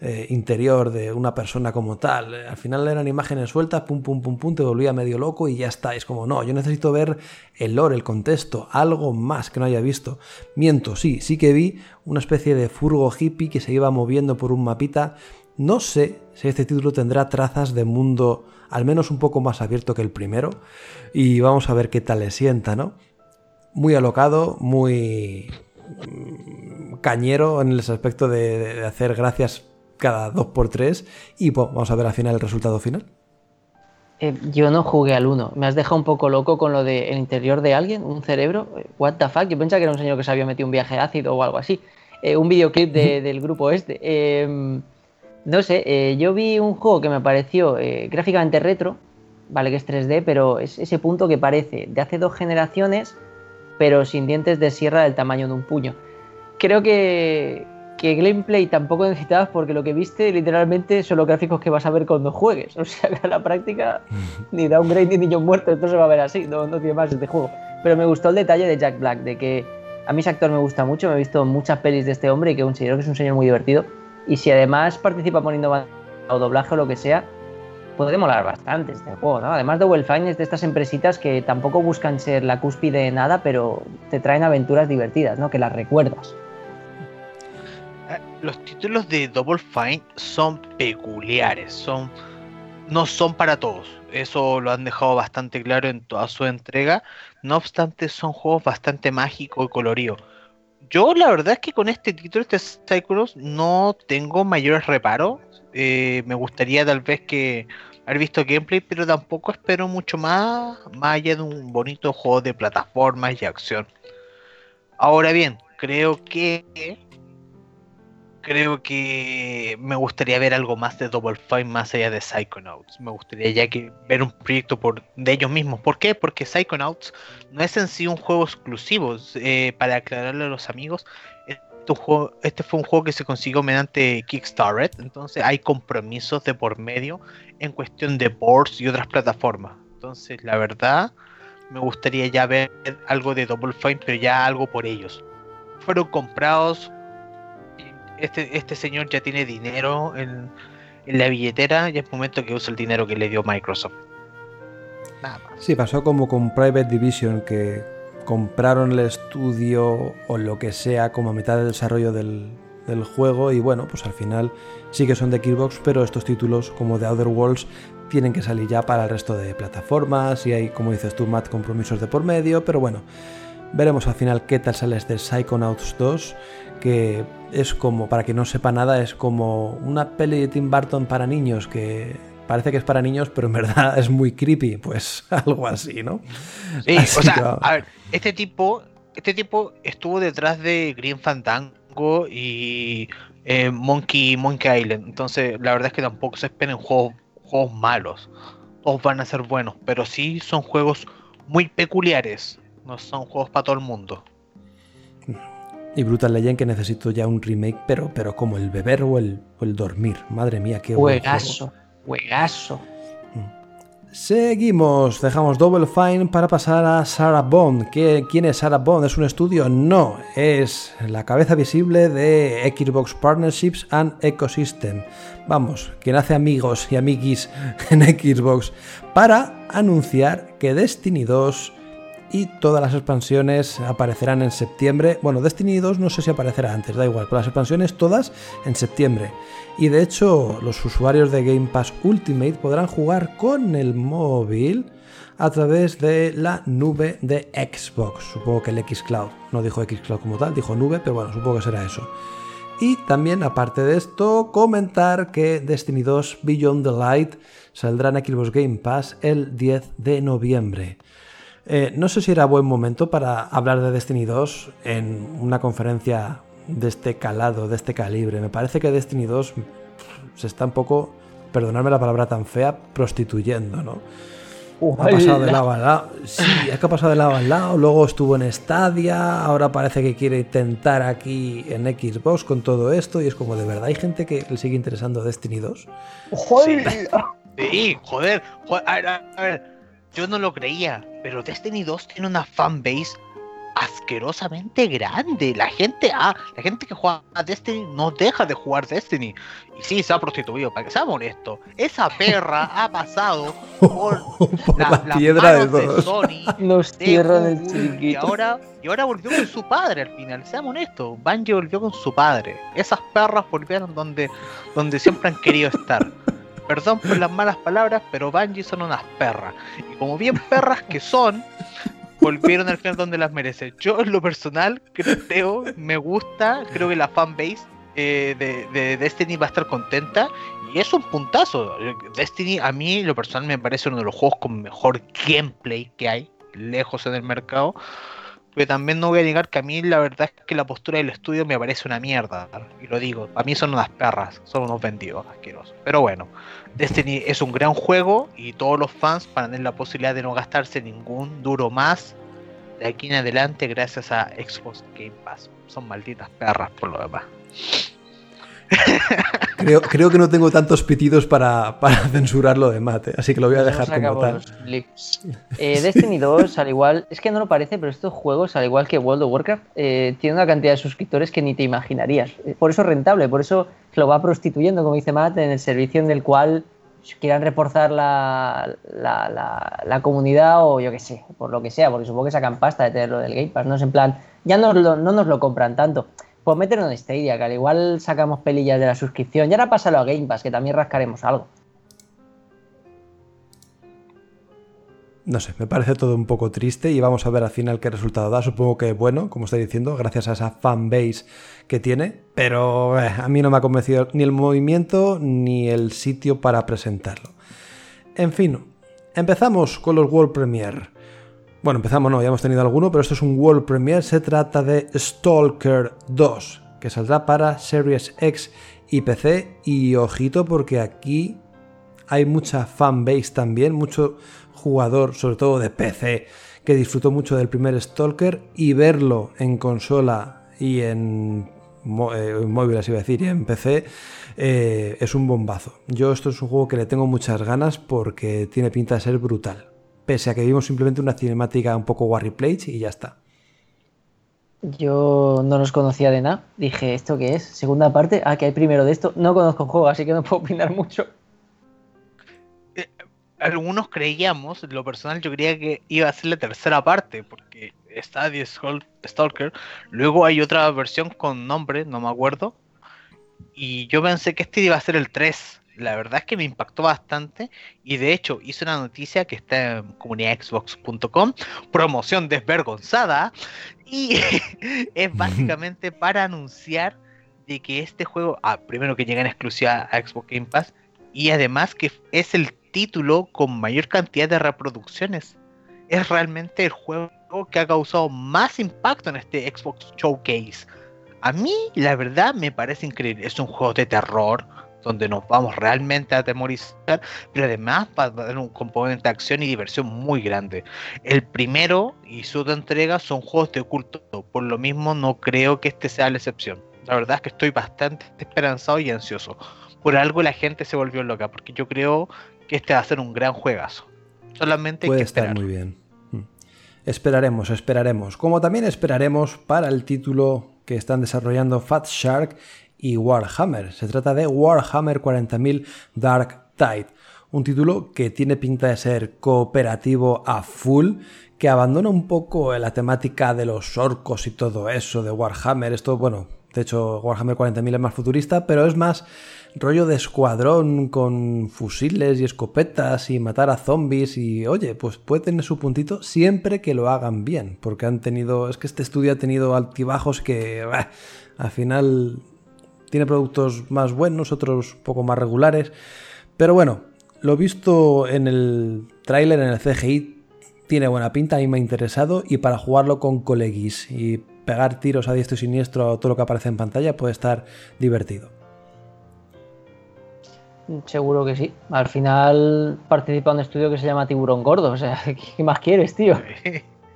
B: eh, interior de una persona como tal. Al final eran imágenes sueltas, pum, pum, pum, pum, te volvía medio loco y ya está. Es como, no, yo necesito ver el lore, el contexto, algo más que no haya visto. Miento, sí, sí que vi una especie de furgo hippie que se iba moviendo por un mapita. No sé si este título tendrá trazas de mundo al menos un poco más abierto que el primero. Y vamos a ver qué tal le sienta, ¿no? Muy alocado, muy mm, cañero en el aspecto de, de hacer gracias cada 2x3 y bueno, vamos a ver al final el resultado final.
C: Eh, yo no jugué al 1. Me has dejado un poco loco con lo del de interior de alguien, un cerebro. What the fuck? Yo pensaba que era un señor que se había metido un viaje ácido o algo así. Eh, un videoclip de, del grupo este. Eh, no sé, eh, yo vi un juego que me pareció eh, gráficamente retro, vale que es 3D, pero es ese punto que parece de hace dos generaciones, pero sin dientes de sierra del tamaño de un puño. Creo que, que gameplay tampoco necesitabas porque lo que viste literalmente son los gráficos que vas a ver cuando juegues. [LAUGHS] O sea que a la práctica [LAUGHS] ni downgrade ni niños muertos, esto se va a ver así, no, no tiene más este juego. Pero me gustó el detalle de Jack Black, de que a mí ese actor me gusta mucho, me he visto muchas pelis de este hombre y que considero que es un señor muy divertido. Y si además participa poniendo o doblaje o lo que sea, puede molar bastante este juego, ¿no? Además de Well Fine es de estas empresitas que tampoco buscan ser la cúspide de nada, pero te traen aventuras divertidas, ¿no? Que las recuerdas.
D: Los títulos de Double Fine son peculiares, son no son para todos. Eso lo han dejado bastante claro en toda su entrega. No obstante, son juegos bastante mágicos y coloridos. Yo la verdad es que con este título, este Cyclops, no tengo mayores reparos. Eh, me gustaría tal vez que haber visto gameplay, pero tampoco espero mucho más, más allá de un bonito juego de plataformas y acción. Ahora bien, creo que creo que me gustaría ver algo más de Double Fine más allá de Psychonauts. Me gustaría ya que ver un proyecto por, de ellos mismos. ¿Por qué? Porque Psychonauts no es en sí un juego exclusivo. Eh, para aclararle a los amigos, este, este, fue un juego que se consiguió mediante Kickstarter. Entonces hay compromisos de por medio en cuestión de boards y otras plataformas. Entonces, la verdad, me gustaría ya ver algo de Double Fine, pero ya algo por ellos. Fueron comprados este, este señor ya tiene dinero en, la billetera y es momento que use el dinero que le dio Microsoft.
B: Nada más. Sí, pasó como con Private Division, que compraron el estudio o lo que sea como a mitad del desarrollo del, del juego y bueno, pues al final sí que son de Xbox, pero estos títulos como The Outer Worlds tienen que salir ya para el resto de plataformas y hay, como dices tú, Matt, compromisos de por medio, pero bueno, veremos al final qué tal sale este Psychonauts 2, que es como, para que no sepa nada, es como una peli de Tim Burton para niños que parece que es para niños, pero en verdad [LAUGHS] es muy creepy, pues [LAUGHS] algo así, ¿no?
D: Sí, o sea, a ver, este tipo, este tipo estuvo detrás de Green Fandango y eh, Monkey, Monkey Island, entonces la verdad es que tampoco se esperen juegos, juegos malos, todos van a ser buenos, pero sí son juegos muy peculiares, no son juegos para todo el mundo.
B: Y Brutal Legend que necesito ya un remake, pero, pero como el beber o el, el dormir. Madre mía, qué
C: juegazo, juegazo.
B: Mm. Seguimos, dejamos Double Fine para pasar a Sarah Bond. ¿Quién es Sarah Bond? ¿Es un estudio? No, es la cabeza visible de Xbox Partnerships and Ecosystem. Vamos, quien hace amigos y amiguis [LAUGHS] en Xbox para anunciar que Destiny 2 y todas las expansiones aparecerán en septiembre. Bueno, Destiny 2 no sé si aparecerá antes, da igual, pero las expansiones todas en septiembre. Y de hecho, los usuarios de Game Pass Ultimate podrán jugar con el móvil a través de la nube de Xbox. Supongo que el Xcloud. No dijo Xcloud como tal, dijo nube, pero bueno, supongo que será eso. Y también, aparte de esto, comentar que Destiny 2 Beyond the Light saldrá en Xbox Game Pass el 10 de noviembre. Eh, no sé si era buen momento para hablar de Destiny 2 en una conferencia de este calado, de este calibre. Me parece que Destiny 2 se está un poco, perdonadme la palabra tan fea, prostituyendo, ¿no? ha pasado de lado a lado. Sí, es que ha pasado de lado a lado. Luego estuvo en Stadia. Ahora parece que quiere intentar aquí en Xbox con todo esto. Y es como, ¿de verdad hay gente que le sigue interesando Destiny 2?
D: Sí, joder. a ver yo no lo creía, pero Destiny 2 tiene una fanbase asquerosamente grande. La gente, ah, la gente que juega a Destiny no deja de jugar Destiny. Y sí, se ha prostituido, para que seamos honestos. Esa perra ha pasado por, [LAUGHS]
B: la, piedra de,
D: Sony. [LAUGHS]
C: Nos cierran el chiquito.
D: Y ahora, y ahora volvió con su padre al final, seamos honestos. Bungie volvió con su padre. Esas perras volvieron donde, donde siempre han querido estar. Perdón por las malas palabras, pero Bungie son unas perras. Y como bien perras que son, volvieron al final donde las merecen. Yo en lo personal creo, me gusta, creo que la fanbase eh, de, Destiny va a estar contenta. Y es un puntazo. Destiny a mí, lo personal, me parece uno de los juegos con mejor gameplay que hay, lejos en el mercado. Pero también no voy a negar que a mí la verdad es que la postura del estudio me parece una mierda. Y lo digo, a mí son unas perras, son unos vendidos asquerosos. Pero bueno, Destiny es un gran juego y todos los fans van a tener la posibilidad de no gastarse ningún duro más de aquí en adelante gracias a Xbox Game Pass. Son malditas perras por lo demás.
B: Creo, creo que no tengo tantos pitidos para, para censurar lo de mate, así que lo voy a dejar como tal.
C: Eh, Destiny [LAUGHS] 2, al igual, es que no lo parece, pero estos juegos, al igual que World of Warcraft, eh, tienen una cantidad de suscriptores que ni te imaginarías. Eh, por eso es rentable, por eso lo va prostituyendo, como dice Matt, en el servicio en el cual quieran reforzar la, la, comunidad o yo qué sé, por lo que sea, porque supongo que sacan pasta de tenerlo del Game Pass, no es en plan, ya no nos lo compran tanto pues meterlo en Stadia, que al igual sacamos pelillas de la suscripción. Y ahora pásalo a Game Pass, que también rascaremos algo.
B: no sé, me parece todo un poco triste y vamos a ver al final qué resultado da. Supongo que bueno, como estoy diciendo, gracias a esa fanbase que tiene, pero eh, a mí no me ha convencido ni el movimiento ni el sitio para presentarlo. En fin, empezamos con los World Premiere. Bueno, empezamos, no, ya hemos tenido alguno, pero esto es un World Premiere. Se trata de Stalker 2, que saldrá para Series X y PC. Y ojito, porque aquí hay mucha fanbase también, mucho jugador, sobre todo de PC, que disfrutó mucho del primer Stalker y verlo en consola y en, eh, móvil, así iba a decir, y en PC, eh, es un bombazo. Yo esto es un juego que le tengo muchas ganas porque tiene pinta de ser brutal. Pese a que vimos simplemente una cinemática un poco Warry Plate y ya está.
C: Yo no los conocía de nada. Dije, ¿esto qué es? Segunda parte. Ah, que hay primero de esto. No conozco el juego, así que no puedo opinar mucho
D: algunos creíamos, en lo personal yo creía que iba a ser la tercera parte, porque está The Stalker, luego hay otra versión con nombre, no me acuerdo, y yo pensé que este iba a ser el 3. La verdad es que me impactó bastante y de hecho hice una noticia que está en comunidadxbox.com, promoción desvergonzada, y [LAUGHS] es básicamente [LAUGHS] para anunciar de que este juego, ah, primero que llega en exclusiva a Xbox Game Pass, y además que es el título con mayor cantidad de reproducciones. Es realmente el juego que ha causado más impacto en este Xbox Showcase. A mí, la verdad, me parece increíble. Es un juego de terror donde nos vamos realmente a atemorizar, pero además va a tener un componente de acción y diversión muy grande. El primero y su otra entrega son juegos de culto, por lo mismo no creo que este sea la excepción. La verdad es que estoy bastante esperanzado y ansioso. Por algo la gente se volvió loca, porque yo creo que este va a ser un gran juegazo. Solamente
B: Puede
D: hay que
B: estar muy bien. Mm. Esperaremos, esperaremos. Como también esperaremos para el título que están desarrollando Fat Shark y Warhammer. Se trata de Warhammer 40.000 Dark Tide. Un título que tiene pinta de ser cooperativo a full, que abandona un poco la temática de los orcos y todo eso de Warhammer. Esto, bueno, de hecho Warhammer 40.000 es más futurista, pero es más rollo de escuadrón con fusiles y escopetas y matar a zombies y oye, pues puede tener su puntito siempre que lo hagan bien, porque han tenido, es que este estudio ha tenido altibajos que al final tiene productos más buenos, otros poco más regulares, pero bueno, lo visto en el tráiler, en el CGI, tiene buena pinta, a mí me ha interesado y para jugarlo con coleguis y pegar tiros a diestro y siniestro a todo lo que aparece en pantalla puede estar divertido.
C: Seguro que sí. Al final participa en un estudio que se llama Tiburón Gordo. O sea, [LAUGHS] ¿qué más quieres, tío?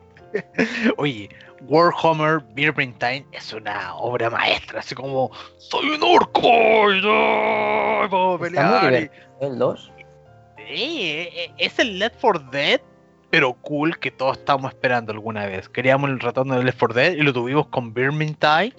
C: [LAUGHS]
D: Oye, Warhammer Time es una obra maestra. Así como, soy un orco y no, vamos a pelear.
C: ¿El 2?
D: Sí, es el Left 4 Dead, pero cool que todos estábamos esperando alguna vez. Queríamos el retorno del Left 4 Dead y lo tuvimos con Time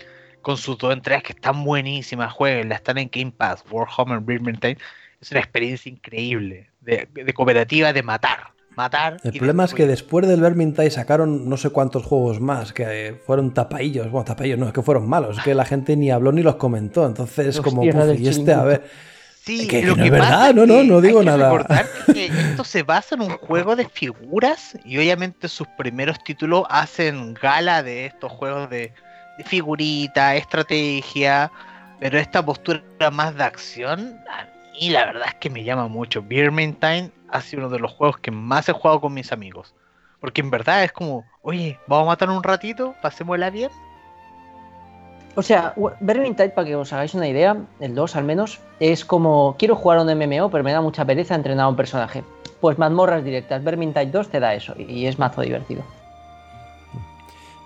D: con sus dos entregas que están buenísimas, jueguenlas, están en Game Pass, Warhammer Vermintide, es una experiencia increíble, de, cooperativa, de matar. Matar
B: el problema es que después del Vermintide sacaron no sé cuántos juegos más que fueron tapaillos. Bueno, tapaillos no, es que fueron malos, es que la gente ni habló ni los comentó. Entonces, como, y este, a ver.
D: Sí,
B: que, lo que, no es verdad, no, no, no digo
D: hay que
B: nada.
D: Recordar [LAUGHS] que esto se basa en un juego de figuras y obviamente sus primeros títulos hacen gala de estos juegos de, figurita, estrategia, pero esta postura más de acción, mí la verdad es que me llama mucho. Time ha sido uno de los juegos que más he jugado con mis amigos. Porque en verdad es como, oye, vamos a matar un ratito, pasémosla bien.
C: O sea, Vermintide, para que os hagáis una idea, el 2 al menos, es como, quiero jugar un MMO, pero me da mucha pereza entrenar a un personaje. Pues mazmorras directas, Vermintide 2 te da eso, y es mazo divertido.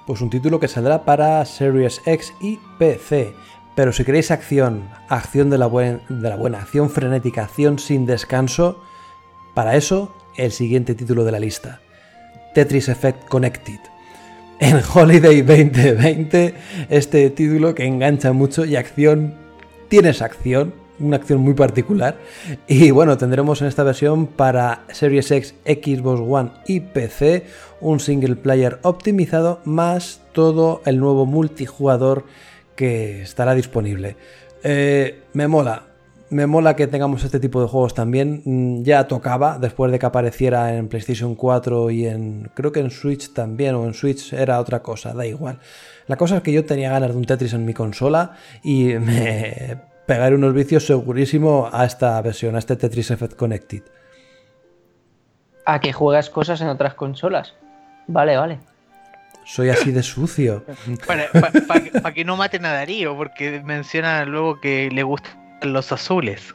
B: Pues un título que saldrá para Series X y PC. Pero si queréis acción, acción de la, buena, acción frenética, acción sin descanso, para eso el siguiente título de la lista. Tetris Effect Connected. En Holiday 2020, este título que engancha mucho y acción, tienes acción, una acción muy particular. Y bueno, tendremos en esta versión para Series X, Xbox One y PC un single player optimizado más todo el nuevo multijugador que estará disponible. Eh, me mola. me mola que tengamos este tipo de juegos también. Mm, Ya tocaba, después de que apareciera en PlayStation 4 y en. Creo que en Switch también, o en Switch era otra cosa, da igual. La cosa es que yo tenía ganas de un Tetris en mi consola y [LAUGHS] me pegaré unos vicios segurísimo a esta versión, a este Tetris Effect Connected.
C: A que juegas cosas en otras consolas. Vale, vale.
B: Soy así de sucio.
D: Para, pa- pa que- pa que no maten a Darío, porque menciona luego que le gustan los azules.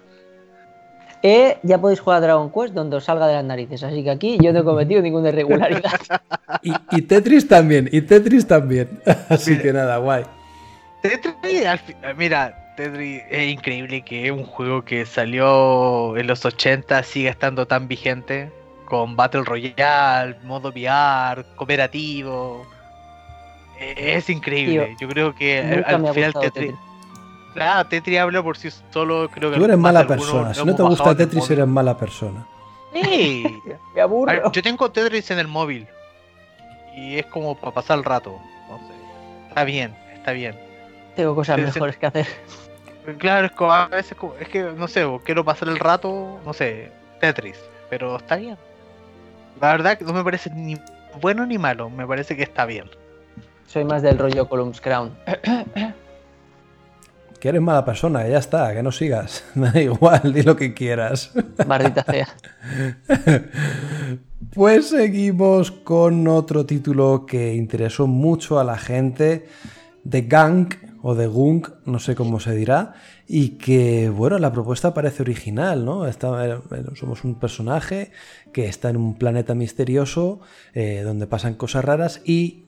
C: Eh, ya podéis jugar a Dragon Quest donde os salga de las narices. Así que aquí yo no he cometido ninguna irregularidad. [LAUGHS]
B: Y, y Tetris también, y Tetris también. [LAUGHS] Así
D: Mira.
B: que nada, guay.
D: Tetris, al fi- mira, Tetris es increíble que un juego que salió en los 80 siga estando tan vigente con Battle Royale, modo VR, cooperativo. Es increíble. Yo creo que al- final Tetris. Claro, Tetris habla por sí solo. Creo que
B: Tú eres mala persona. Si no te gusta Tetris, eres mala persona.
D: Sí. [LAUGHS]
C: Me aburro.
D: yo tengo Tetris en el móvil. Y es como para pasar el rato. No sé. Está bien, está bien.
C: Tengo cosas mejores que hacer. [LAUGHS]
D: Claro, es como a veces como- es que no sé, quiero pasar el rato, no sé, Tetris, pero está bien. La verdad que no me parece ni bueno ni malo, me parece que está bien.
C: Soy más del rollo Columns Crown. [COUGHS]
B: Que eres mala persona, ya está, que no sigas. [LAUGHS] Da igual, di lo que quieras. [LAUGHS]
C: Maldita sea. [LAUGHS]
B: Pues seguimos con otro título que interesó mucho a la gente, The Gang o The Gunk, no sé cómo se dirá, y que, bueno, la propuesta parece original, ¿no? Está- eh, somos un personaje que está en un planeta misterioso eh, donde pasan cosas raras y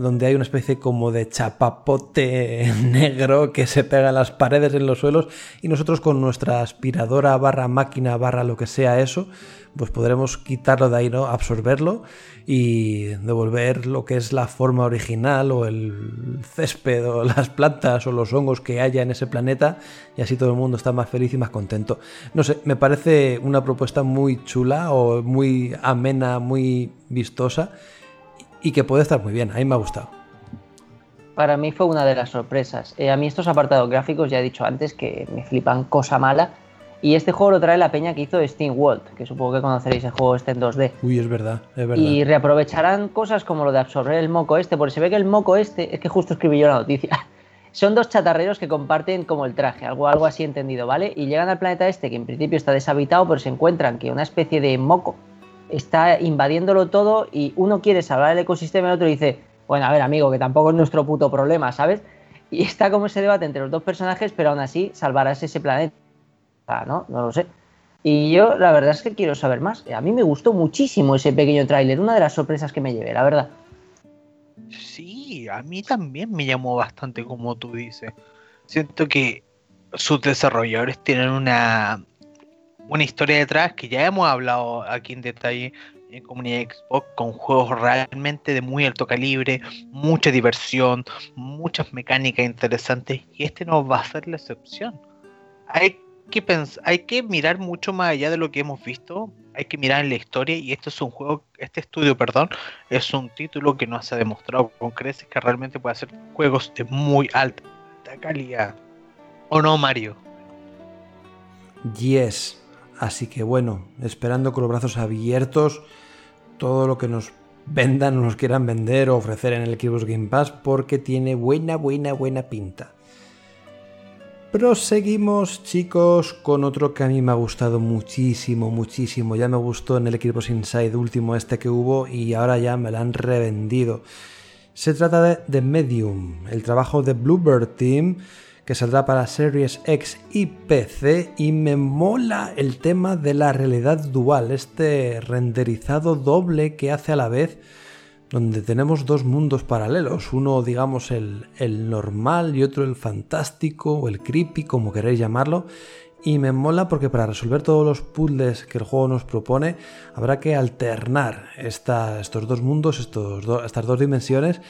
B: donde hay una especie como de chapapote [LAUGHS] negro que se pega en las paredes, en los suelos, y nosotros con nuestra aspiradora barra máquina barra lo que sea eso, pues podremos quitarlo de ahí, ¿no? Absorberlo y devolver lo que es la forma original o el césped o [LAUGHS] las plantas o los hongos que haya en ese planeta y así todo el mundo está más feliz y más contento. No sé, me parece una propuesta muy chula o muy amena, muy vistosa y que puede estar muy bien. A mí me ha gustado.
C: Para mí fue una de las sorpresas. Eh, a mí estos apartados gráficos, ya he dicho antes, que me flipan cosa mala. Y este juego lo trae la peña que hizo Steam World, que supongo que conoceréis el juego este en 2D.
B: Uy, es verdad, es verdad.
C: Y reaprovecharán cosas como lo de absorber el moco este, porque se ve que el moco este, es que justo escribí yo la noticia, [LAUGHS] son dos chatarreros que comparten como el traje, algo, algo así entendido, ¿vale? Y llegan al planeta este, que en principio está deshabitado, pero se encuentran que una especie de moco está invadiéndolo todo y uno quiere salvar el ecosistema y el otro dice, bueno, a ver amigo, que tampoco es nuestro puto problema, ¿sabes? Y [LAUGHS] está como ese debate entre los dos personajes, pero aún así salvarás ese planeta, ¿no? No lo sé. Y yo la verdad es que quiero saber más. A mí me gustó muchísimo ese pequeño tráiler, una de las sorpresas que me llevé, la verdad.
D: Sí, a mí también me llamó bastante como tú dices. Siento que sus desarrolladores tienen una, una historia detrás que ya hemos hablado aquí en detalle en comunidad Xbox con juegos realmente de muy alto calibre, mucha diversión, muchas mecánicas interesantes y este no va a ser la excepción. Hay que pens- hay que mirar mucho más allá de lo que hemos visto, hay que mirar en la historia y esto es un juego, este estudio, perdón, es un título que nos ha demostrado con creces que realmente puede hacer juegos de muy alta calidad. ¿O no, Mario?
B: Yes. Así que bueno, esperando con los brazos abiertos todo lo que nos vendan o nos quieran vender o ofrecer en el Xbox Game Pass porque tiene buena, buena, buena pinta. Proseguimos, chicos, con otro que a mí me ha gustado muchísimo, muchísimo. Ya me gustó en el Xbox Inside último este que hubo y ahora ya me lo han revendido. Se trata de Medium, el trabajo de Bluebird Team que saldrá para Series X y PC y me mola el tema de la realidad dual, este renderizado doble que hace a la vez donde tenemos dos mundos paralelos, uno digamos el, el normal y otro el fantástico o el creepy, como queréis llamarlo, y me mola porque para resolver todos los puzzles que el juego nos propone habrá que alternar estos dos mundos, estos estas dos dimensiones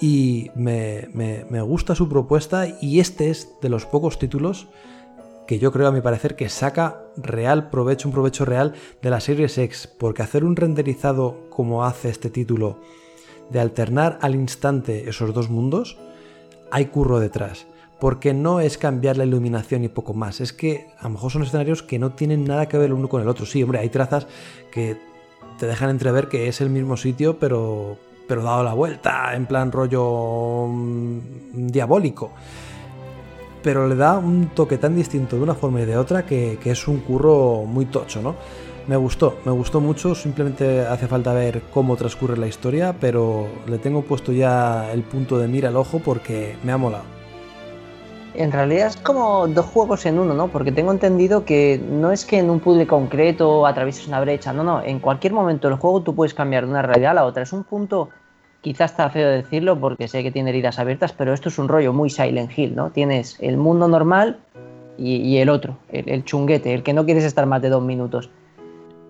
B: y me, me- me gusta su propuesta y este es de los pocos títulos que yo creo a mi parecer que saca real provecho, un provecho real de la Series X, porque hacer un renderizado como hace este título, de alternar al instante esos dos mundos, hay curro detrás. porque no es cambiar la iluminación y poco más, es que a lo mejor son escenarios que no tienen nada que ver el uno con el otro. Sí, hombre, hay trazas que te dejan entrever que es el mismo sitio, pero, pero dado la vuelta, en plan rollo mm, diabólico. Pero le da un toque tan distinto de una forma y de otra que, que es un curro muy tocho, ¿no? Me gustó, me gustó mucho, simplemente hace falta ver cómo transcurre la historia, pero le tengo puesto ya el punto de mira al ojo porque me ha molado.
C: En realidad es como dos juegos en uno, ¿no? Porque tengo entendido que no es que en un puzzle concreto atravieses una brecha, no, no, en cualquier momento del juego tú puedes cambiar de una realidad a la otra. Es un punto, quizás está feo decirlo porque sé que tiene heridas abiertas, pero esto es un rollo muy Silent Hill, ¿no? Tienes el mundo normal y, el otro, el, chunguete, el que no quieres estar más de dos minutos.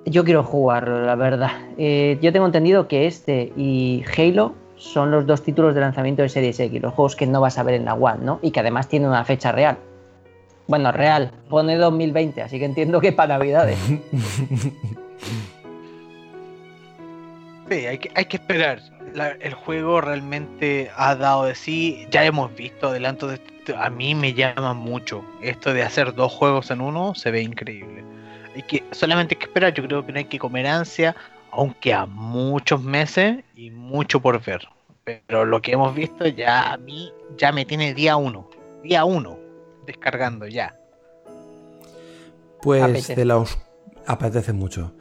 C: Yo quiero jugarlo, la verdad. Eh, yo tengo entendido que este y Halo son los dos títulos de lanzamiento de Series X, los juegos que no vas a ver en la One, ¿no? Y que además tienen una fecha real. Bueno, real, pone 2020, así que entiendo que para Navidades. [LAUGHS]
D: Sí, hay que, hay que esperar. el juego realmente ha dado de sí. Ya hemos visto adelanto de A mí me llama mucho. Esto de hacer dos juegos en uno se ve increíble hay que, solamente hay que esperar, yo creo que no hay que comer ansia, aunque a muchos meses y mucho por ver. Pero lo que hemos visto ya a mí ya me tiene día uno, día uno, descargando ya.
B: Pues de la apetece mucho.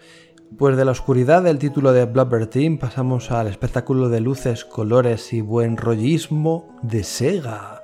B: Pues de la oscuridad del título de Blubber Team pasamos al espectáculo de luces, colores y buen rollismo de Sega.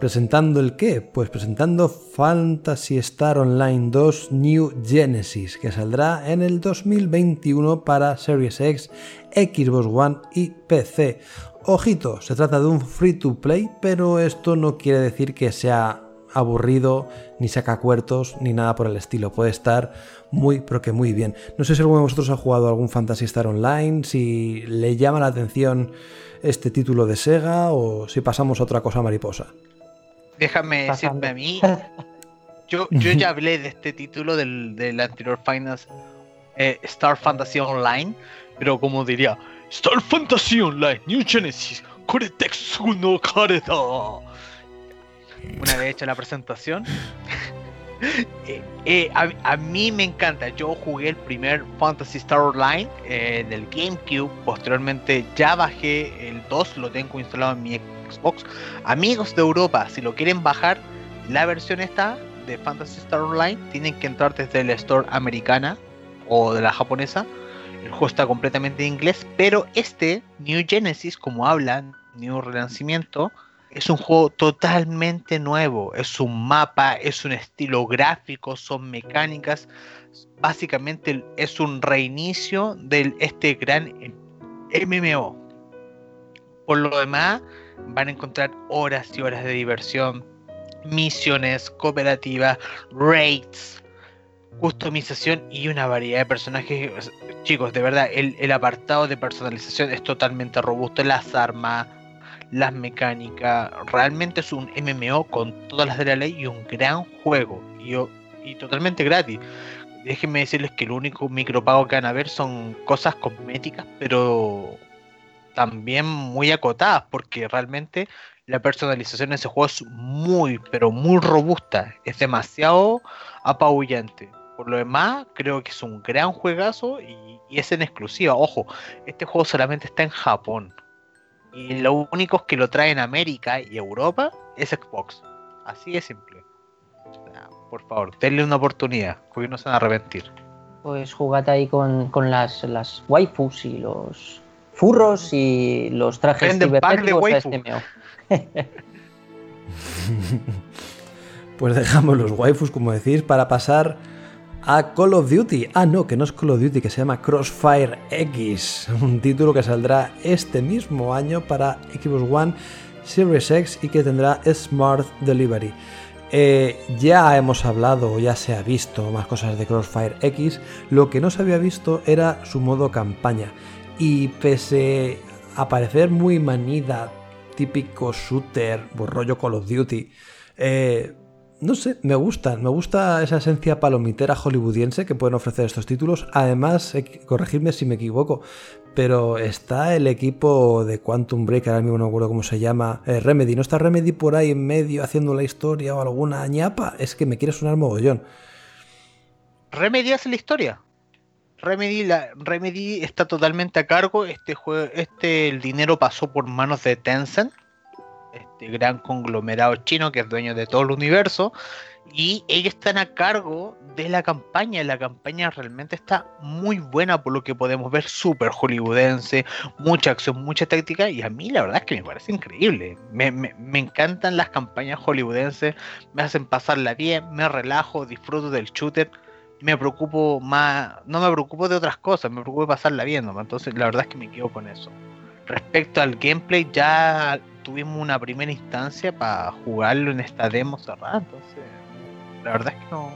B: ¿Presentando el qué? Pues presentando Fantasy Star Online 2 New Genesis, que saldrá en el 2021 para Series X, Xbox One y PC. Ojito, se trata de un free to play, pero esto no quiere decir que sea aburrido, ni saca cuertos, ni nada por el estilo. Puede estar muy, pero que muy bien. No sé si alguno de vosotros ha jugado algún Fantasy Star Online, si le llama la atención este título de Sega o si pasamos a otra cosa mariposa
D: déjame decirme a mí. [LAUGHS] Yo, yo ya hablé de este título del, del anterior Finance eh, Star Fantasy Online, pero como diría, Star Fantasy Online New Genesis, no Kareta. Una vez hecho la presentación, [LAUGHS] eh, eh, a, a, mí me encanta. Yo jugué el primer Fantasy Star Online en el GameCube. Posteriormente ya bajé el 2, lo tengo instalado en mi Xbox. Amigos de Europa, si lo quieren bajar, la versión esta de Fantasy Star Online, tienen que entrar desde la store americana o de la japonesa. El juego está completamente en inglés, pero este New Genesis, como hablan, New Renacimiento, es un juego totalmente nuevo. Es un mapa, es un estilo gráfico, son mecánicas. Básicamente es un reinicio de este gran MMO. Por lo demás, van a encontrar horas y horas de diversión, misiones cooperativas, raids, customización y una variedad de personajes. Chicos, de verdad, el, apartado de personalización es totalmente robusto. Las armas, las mecánicas, realmente es un MMO con todas las de la ley y un gran juego. Y, y totalmente gratis. Déjenme decirles que el único micropago que van a ver son cosas cosméticas, pero también muy acotadas, porque realmente la personalización de ese juego es muy, pero muy robusta, es demasiado apabullante. Por lo demás, creo que es un gran juegazo y, es en exclusiva. Ojo, este juego solamente está en Japón. Y lo único que lo trae en América y Europa es Xbox. Así de simple. por favor, denle una oportunidad, porque no se van a arrepentir.
C: Pues jugate ahí con, con las, las waifus y los furros y los trajes cibernéticos de este [LAUGHS]
B: pues dejamos los waifus, como decís, para pasar a Call of Duty. Ah, no, que no es Call of Duty, que se llama Crossfire X, un título que saldrá este mismo año para Xbox One, Series X y que tendrá Smart Delivery. Eh, ya hemos hablado, ya se ha visto más cosas de Crossfire X, lo que no se había visto era su modo campaña y pese a parecer muy manida, típico shooter, rollo Call of Duty, eh, no sé, me gustan. Me gusta esa esencia palomitera hollywoodiense que pueden ofrecer estos títulos. Además, corregidme si me equivoco, pero está el equipo de Quantum Break, ahora mismo no recuerdo cómo se llama, eh, Remedy. ¿No está Remedy por ahí en medio haciendo la historia o alguna ñapa? Es que me quiere sonar mogollón.
D: Remedy hace la historia. Remedy, está totalmente a cargo. Este este el dinero pasó por manos de Tencent, este gran conglomerado chino que es dueño de todo el universo. Y ellos están a cargo de la campaña. La campaña realmente está muy buena por lo que podemos ver, súper hollywoodense, mucha acción, mucha táctica. Y a mí la verdad es que me parece increíble. Me, me encantan las campañas hollywoodenses, me hacen pasarla bien, me relajo, disfruto del shooter me preocupo más, no me preocupo de otras cosas, me preocupo de pasarla viendo, entonces la verdad es que me quedo con eso. Respecto al gameplay, ya tuvimos una primera instancia para jugarlo en esta demo cerrada, entonces la verdad es que no,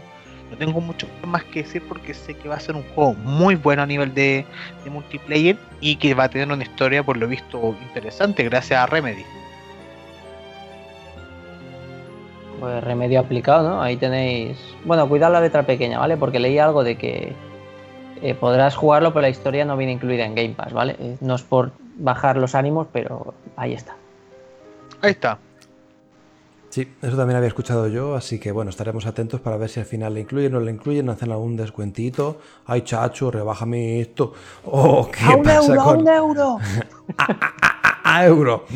D: no tengo mucho más que decir porque sé que va a ser un juego muy bueno a nivel de, de multiplayer y que va a tener una historia por lo visto interesante gracias a Remedy.
C: Pues remedio aplicado, ¿no? Ahí tenéis. Bueno, cuidado la letra pequeña, ¿vale? Porque leí algo de que eh, podrás jugarlo, pero la historia no viene incluida en Game Pass, ¿vale? Eh, no es por bajar los ánimos, pero ahí está.
D: Ahí está.
B: Sí, eso también había escuchado yo, así que bueno, estaremos atentos para ver si al final le incluyen o no le incluyen, hacen algún descuentito. Ay, chacho, rebájame esto. Oh, ¿qué
C: ¡A un euro! ¡A un euro! [LAUGHS]
B: euro.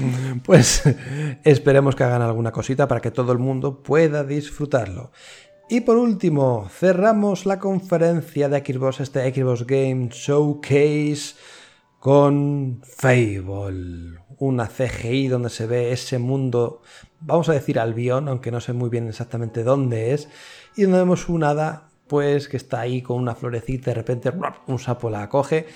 B: Pues [LAUGHS] esperemos que hagan alguna cosita para que todo el mundo pueda disfrutarlo. Y por último, cerramos la conferencia de Xbox, este Xbox Game Showcase, con Fable, una CGI donde se ve ese mundo, vamos a decir Albion, aunque no sé muy bien exactamente dónde es, y donde vemos un hada, pues que está ahí con una florecita, de repente un sapo la coge,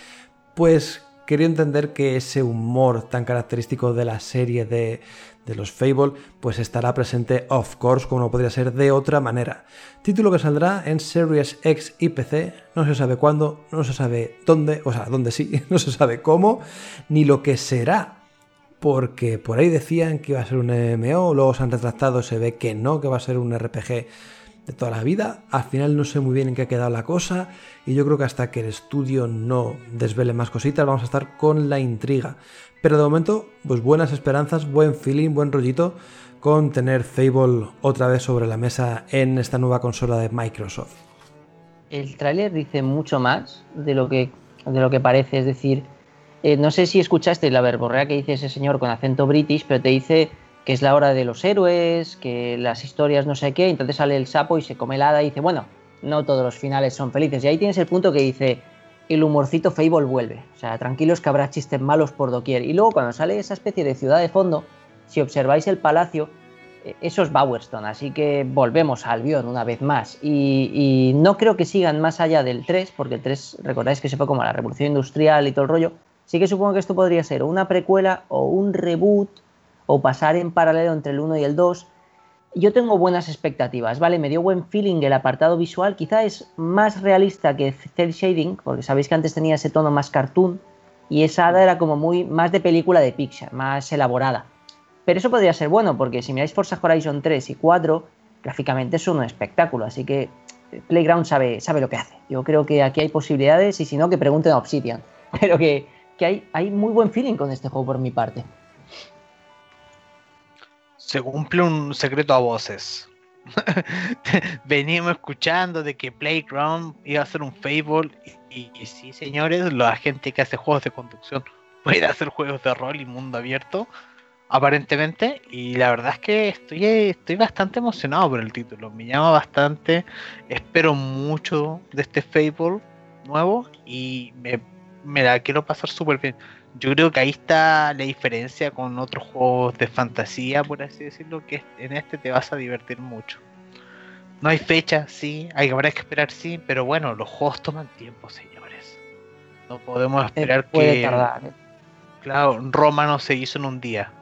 B: pues quería entender que ese humor tan característico de la serie de, los Fable, pues estará presente, of course, como no podría ser de otra manera. Título que saldrá en Series X y PC, no se sabe cuándo, no se sabe dónde, o sea, dónde sí, [LAUGHS] no se sabe cómo, ni lo que será. Porque por ahí decían que iba a ser un MMO, luego se han retractado, se ve que no, que va a ser un RPG de toda la vida. Al final no sé muy bien en qué ha quedado la cosa y yo creo que hasta que el estudio no desvele más cositas vamos a estar con la intriga. Pero de momento, pues buenas esperanzas, buen feeling, buen rollito con tener Fable otra vez sobre la mesa en esta nueva consola de Microsoft.
C: El tráiler dice mucho más de lo que, de lo que parece, es decir, eh, no sé si escuchaste la verborrea que dice ese señor con acento british, pero te dice que es la hora de los héroes, que las historias no sé qué, entonces sale el sapo y se come el hada y dice, bueno, no todos los finales son felices. Y ahí tienes el punto que dice, el humorcito Fable vuelve. O sea, tranquilos que habrá chistes malos por doquier. Y luego cuando sale esa especie de ciudad de fondo, si observáis el palacio, eh, eso es Bowerstone, así que volvemos a Albion una vez más. Y, y, no creo que sigan más allá del 3, porque el 3, recordáis que se fue como la revolución industrial y todo el rollo. Sí que supongo que esto podría ser una precuela o un reboot o pasar en paralelo entre el 1 y el 2. Yo tengo buenas expectativas, ¿vale? Me dio buen feeling el apartado visual, quizá es más realista que Cell Shading, porque sabéis que antes tenía ese tono más cartoon y esa hada era como muy más de película de Pixar, más elaborada. Pero eso podría ser bueno, porque si miráis Forza Horizon 3 y 4, gráficamente es un espectáculo, así que Playground sabe, sabe lo que hace. Yo creo que aquí hay posibilidades y si no, que pregunten a Obsidian. [LAUGHS] Pero que, que hay, hay muy buen feeling con este juego por mi parte
D: se cumple un secreto a voces. [LAUGHS] Venimos escuchando de que Playground iba a ser un Fable y, sí, señores, la gente que hace juegos de conducción puede hacer juegos de rol y mundo abierto, aparentemente. Y la verdad es que estoy, estoy bastante emocionado por el título. Me llama bastante. Espero mucho de este Fable nuevo y me, me la quiero pasar súper bien yo creo que ahí está la diferencia con otros juegos de fantasía, por así decirlo, que en este te vas a divertir mucho. No hay fecha, sí, hay habrá que esperar, sí, pero bueno, los juegos toman tiempo, señores. No podemos esperar que. Tardar, ¿eh? Claro, Roma no se hizo en un día.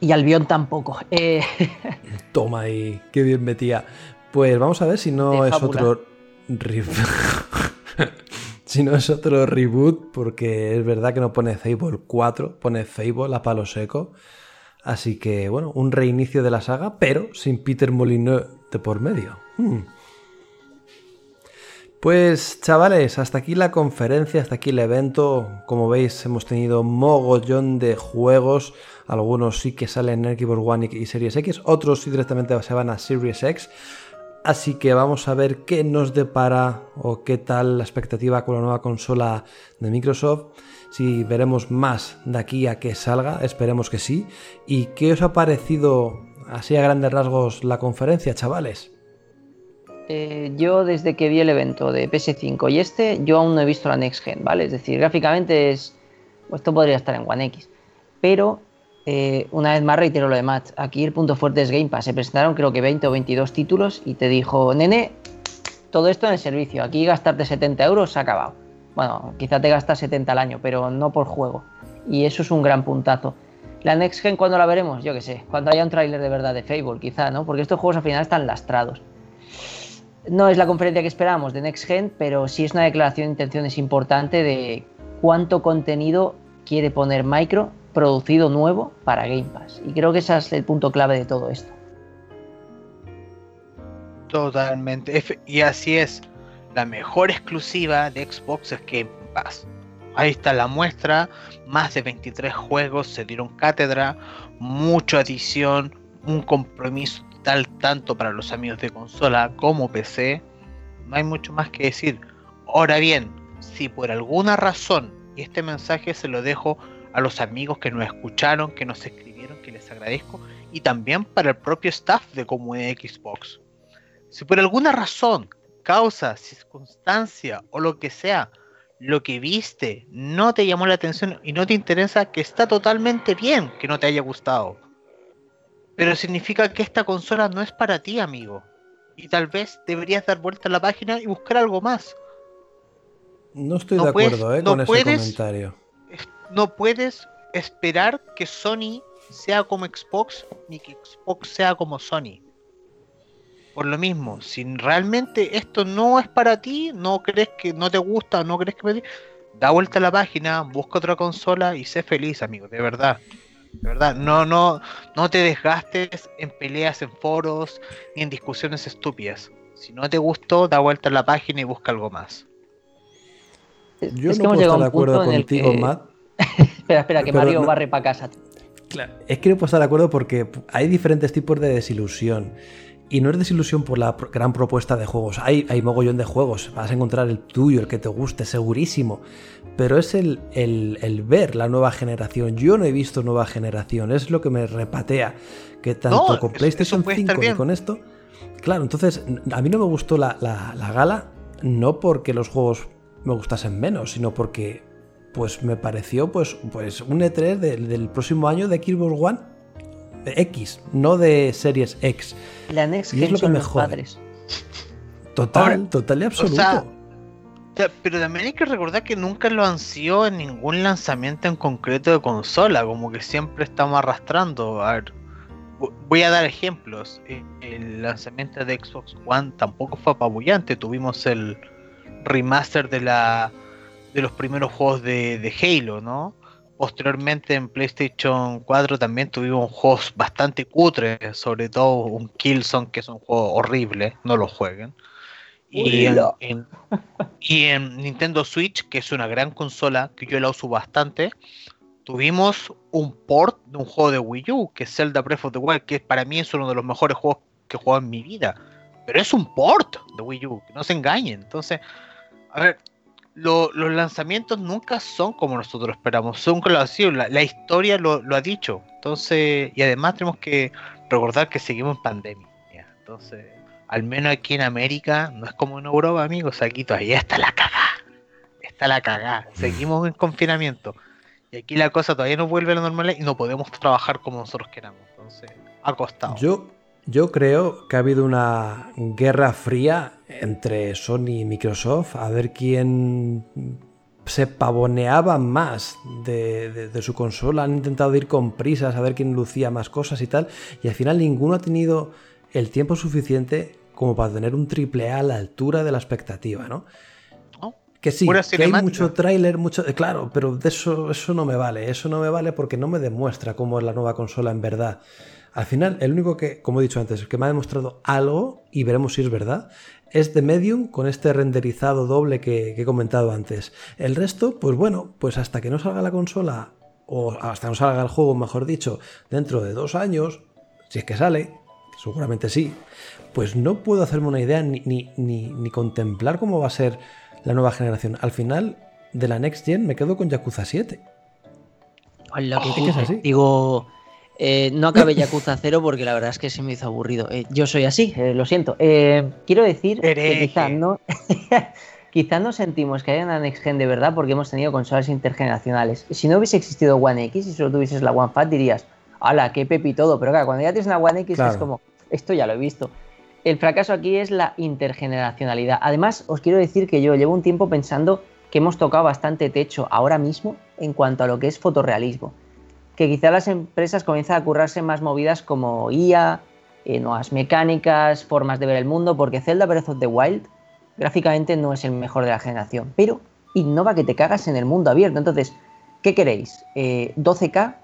C: Y Albion tampoco. Eh... [LAUGHS]
B: Toma ahí, qué bien metía. Pues vamos a ver si no es otro. [LAUGHS] Si no es otro reboot, porque es verdad que no pone Fable 4, pone Fable a palo seco. Así que, bueno, un reinicio de la saga, pero sin Peter Molyneux de por medio. Hmm. Pues chavales, hasta aquí la conferencia, hasta aquí el evento. Como veis, hemos tenido mogollón de juegos. Algunos sí que salen en Xbox One y Series X, otros sí directamente se van a Series X. Así que vamos a ver qué nos depara o qué tal la expectativa con la nueva consola de Microsoft. Si veremos más de aquí a que salga, esperemos que sí. ¿Y qué os ha parecido así a grandes rasgos la conferencia, chavales?
C: Eh, yo desde que vi el evento de PS5 y este, yo aún no he visto la Next Gen, ¿vale? Es decir, gráficamente es... Esto podría estar en One X. Pero, eh, una vez más reitero lo de Matt, aquí el punto fuerte es Game Pass. Se presentaron creo que 20 o 22 títulos y te dijo, nene, todo esto en el servicio. Aquí gastarte 70 euros se ha acabado. Bueno, quizá te gastas 70 al año, pero no por juego. Y eso es un gran puntazo. La Next Gen, ¿cuándo la veremos? Yo qué sé, cuando haya un tráiler de verdad de Fable, quizá, ¿no? Porque estos juegos al final están lastrados. No es la conferencia que esperábamos de Next Gen, pero sí es una declaración de intenciones importante de cuánto contenido quiere poner Micro producido nuevo para Game Pass. Y creo que ese es el punto clave de todo esto.
D: Totalmente. Y así es. La mejor exclusiva de Xbox es Game Pass. Ahí está la muestra. Más de 23 juegos se dieron cátedra. Mucha adición. Un compromiso tanto para los amigos de consola como PC, no hay mucho más que decir. Ahora bien, si por alguna razón, y este mensaje se lo dejo a los amigos que nos escucharon, que nos escribieron, que les agradezco, y también para el propio staff de comunidad Xbox. Si por alguna razón, causa, circunstancia o lo que sea, lo que viste no te llamó la atención y no te interesa, que está totalmente bien que no te haya gustado pero significa que esta consola no es para ti, amigo. Y tal vez deberías dar vuelta a la página y buscar algo más.
B: No estoy de acuerdo eh, con ese comentario.
D: No puedes esperar que Sony sea como Xbox ni que Xbox sea como Sony. Por lo mismo, si realmente esto no es para ti, no crees que no te gusta, no crees que da vuelta a la página, busca otra consola y sé feliz, amigo, de verdad. De verdad, no, no, no te desgastes en peleas en foros ni en discusiones estúpidas. Si no te gustó, da vuelta a la página y busca algo más.
B: Yo no puedo estar de acuerdo contigo, Matt. [LAUGHS]
C: espera, espera, que Mario barre para casa.
B: Claro. Es que no puedo estar de acuerdo porque hay diferentes tipos de desilusión. Y no es desilusión por la gran propuesta de juegos. Hay, hay mogollón de juegos. Vas a encontrar el tuyo, el que te guste, segurísimo. Pero es el, el, ver la nueva generación. Yo no he visto nueva generación. Es lo que me repatea. Que tanto con PlayStation 5 como con esto. Claro, entonces a mí no me gustó la, la, gala. No porque los juegos me gustasen menos, sino porque pues me pareció pues, pues un E3 del próximo año de Xbox One X, no de Series X.
C: La Next y es lo que me jode.
B: Total, total y absoluto.
D: pero también hay que recordar que nunca lo ansió en ningún lanzamiento en concreto de consola, como que siempre estamos arrastrando. A ver, voy a dar ejemplos. Eh, el lanzamiento de Xbox One tampoco fue apabullante. Tuvimos el remaster de la de los primeros juegos de, de Halo, ¿no? Posteriormente en PlayStation 4 también tuvimos juegos bastante cutres, sobre todo un Killzone que es un juego horrible, no lo jueguen. Y en, y en, Nintendo Switch, que es una gran consola que yo la uso bastante, tuvimos un port de un juego de Wii U, que es Zelda Breath of the Wild, que para mí es uno de los mejores juegos que he jugado en mi vida. Pero es un port de Wii U, que no se engañen. Entonces, a ver, los lanzamientos nunca son como nosotros esperamos, son como la, la historia lo, ha dicho. Entonces, y además tenemos que recordar que seguimos en pandemia. Entonces, al menos aquí en América, no es como en Europa, amigos, aquí todavía está la cagada. Está la cagada. Seguimos en confinamiento. Y aquí la cosa todavía no vuelve a la normalidad y no podemos trabajar como nosotros queramos. Entonces, ha costado.
B: Yo, yo creo que ha habido una guerra fría entre Sony y Microsoft a ver quién se pavoneaba más de, su consola. Han intentado ir con prisas a ver quién lucía más cosas y tal. Y al final ninguno ha tenido el tiempo suficiente como para tener un triple A a la altura de la expectativa, ¿no? Que sí, que hay mucho tráiler, mucho... Claro, pero de eso, eso no me vale. Eso no me vale porque no me demuestra cómo es la nueva consola en verdad. Al final, el único que, como he dicho antes, que me ha demostrado algo, y veremos si es verdad, es de Medium con este renderizado doble que, que he comentado antes. El resto, pues bueno, pues hasta que no salga la consola, o hasta que no salga el juego, mejor dicho, dentro de dos años, si es que sale, seguramente sí, pues no puedo hacerme una idea ni, ni, ni, contemplar cómo va a ser la nueva generación. Al final de la Next Gen me quedo con Yakuza 7.
C: Hola, que es así? Digo, eh, no acabé Yakuza 0 porque la verdad es que se me hizo aburrido. Eh, yo soy así, eh, lo siento. quiero decir que quizás no, [LAUGHS] quizá no sentimos que haya una Next Gen de verdad porque hemos tenido consolas intergeneracionales. Si no hubiese existido One X y solo tuvieses la One Fat dirías, ¡hala, qué pepi todo! Pero claro, cuando ya tienes una One X es como, esto ya lo he visto. El fracaso aquí es la intergeneracionalidad. Además, os quiero decir que yo llevo un tiempo pensando que hemos tocado bastante techo ahora mismo en cuanto a lo que es fotorrealismo. Que quizá las empresas comienzan a currarse más movidas como IA, eh, nuevas mecánicas, formas de ver el mundo, porque Zelda Breath of the Wild gráficamente no es el mejor de la generación, pero innova que te cagas en el mundo abierto. Entonces, ¿qué queréis? ¿12K eh,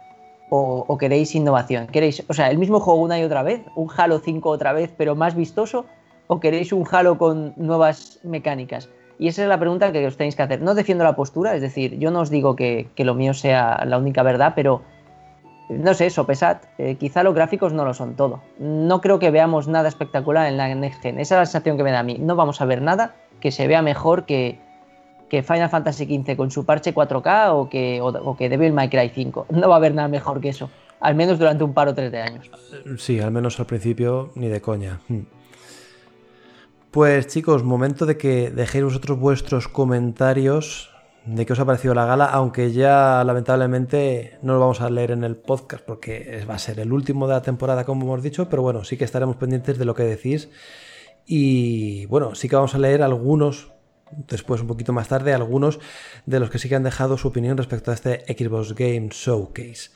C: o, queréis innovación? ¿Queréis, o sea, el mismo juego una y otra vez? ¿Un Halo 5 otra vez, pero más vistoso? ¿O queréis un Halo con nuevas mecánicas? Y esa es la pregunta que os tenéis que hacer. No defiendo la postura, es decir, yo no os digo que, lo mío sea la única verdad, pero no sé, sopesat, eh, quizá los gráficos no lo son todo. No creo que veamos nada espectacular en la Next Gen. Esa es la sensación que me da a mí. No vamos a ver nada que se vea mejor que, que Final Fantasy XV con su parche 4K o que, o, que Devil May Cry 5. No va a haber nada mejor que eso. Al menos durante un par o tres de años.
B: Sí, al menos al principio ni de coña. Hmm. Pues chicos, momento de que dejéis vosotros vuestros comentarios de qué os ha parecido la gala, aunque ya lamentablemente no lo vamos a leer en el podcast porque va a ser el último de la temporada, como hemos dicho, pero bueno, sí que estaremos pendientes de lo que decís. Y bueno, sí que vamos a leer algunos después un poquito más tarde algunos de los que sí que han dejado su opinión respecto a este Xbox Game Showcase.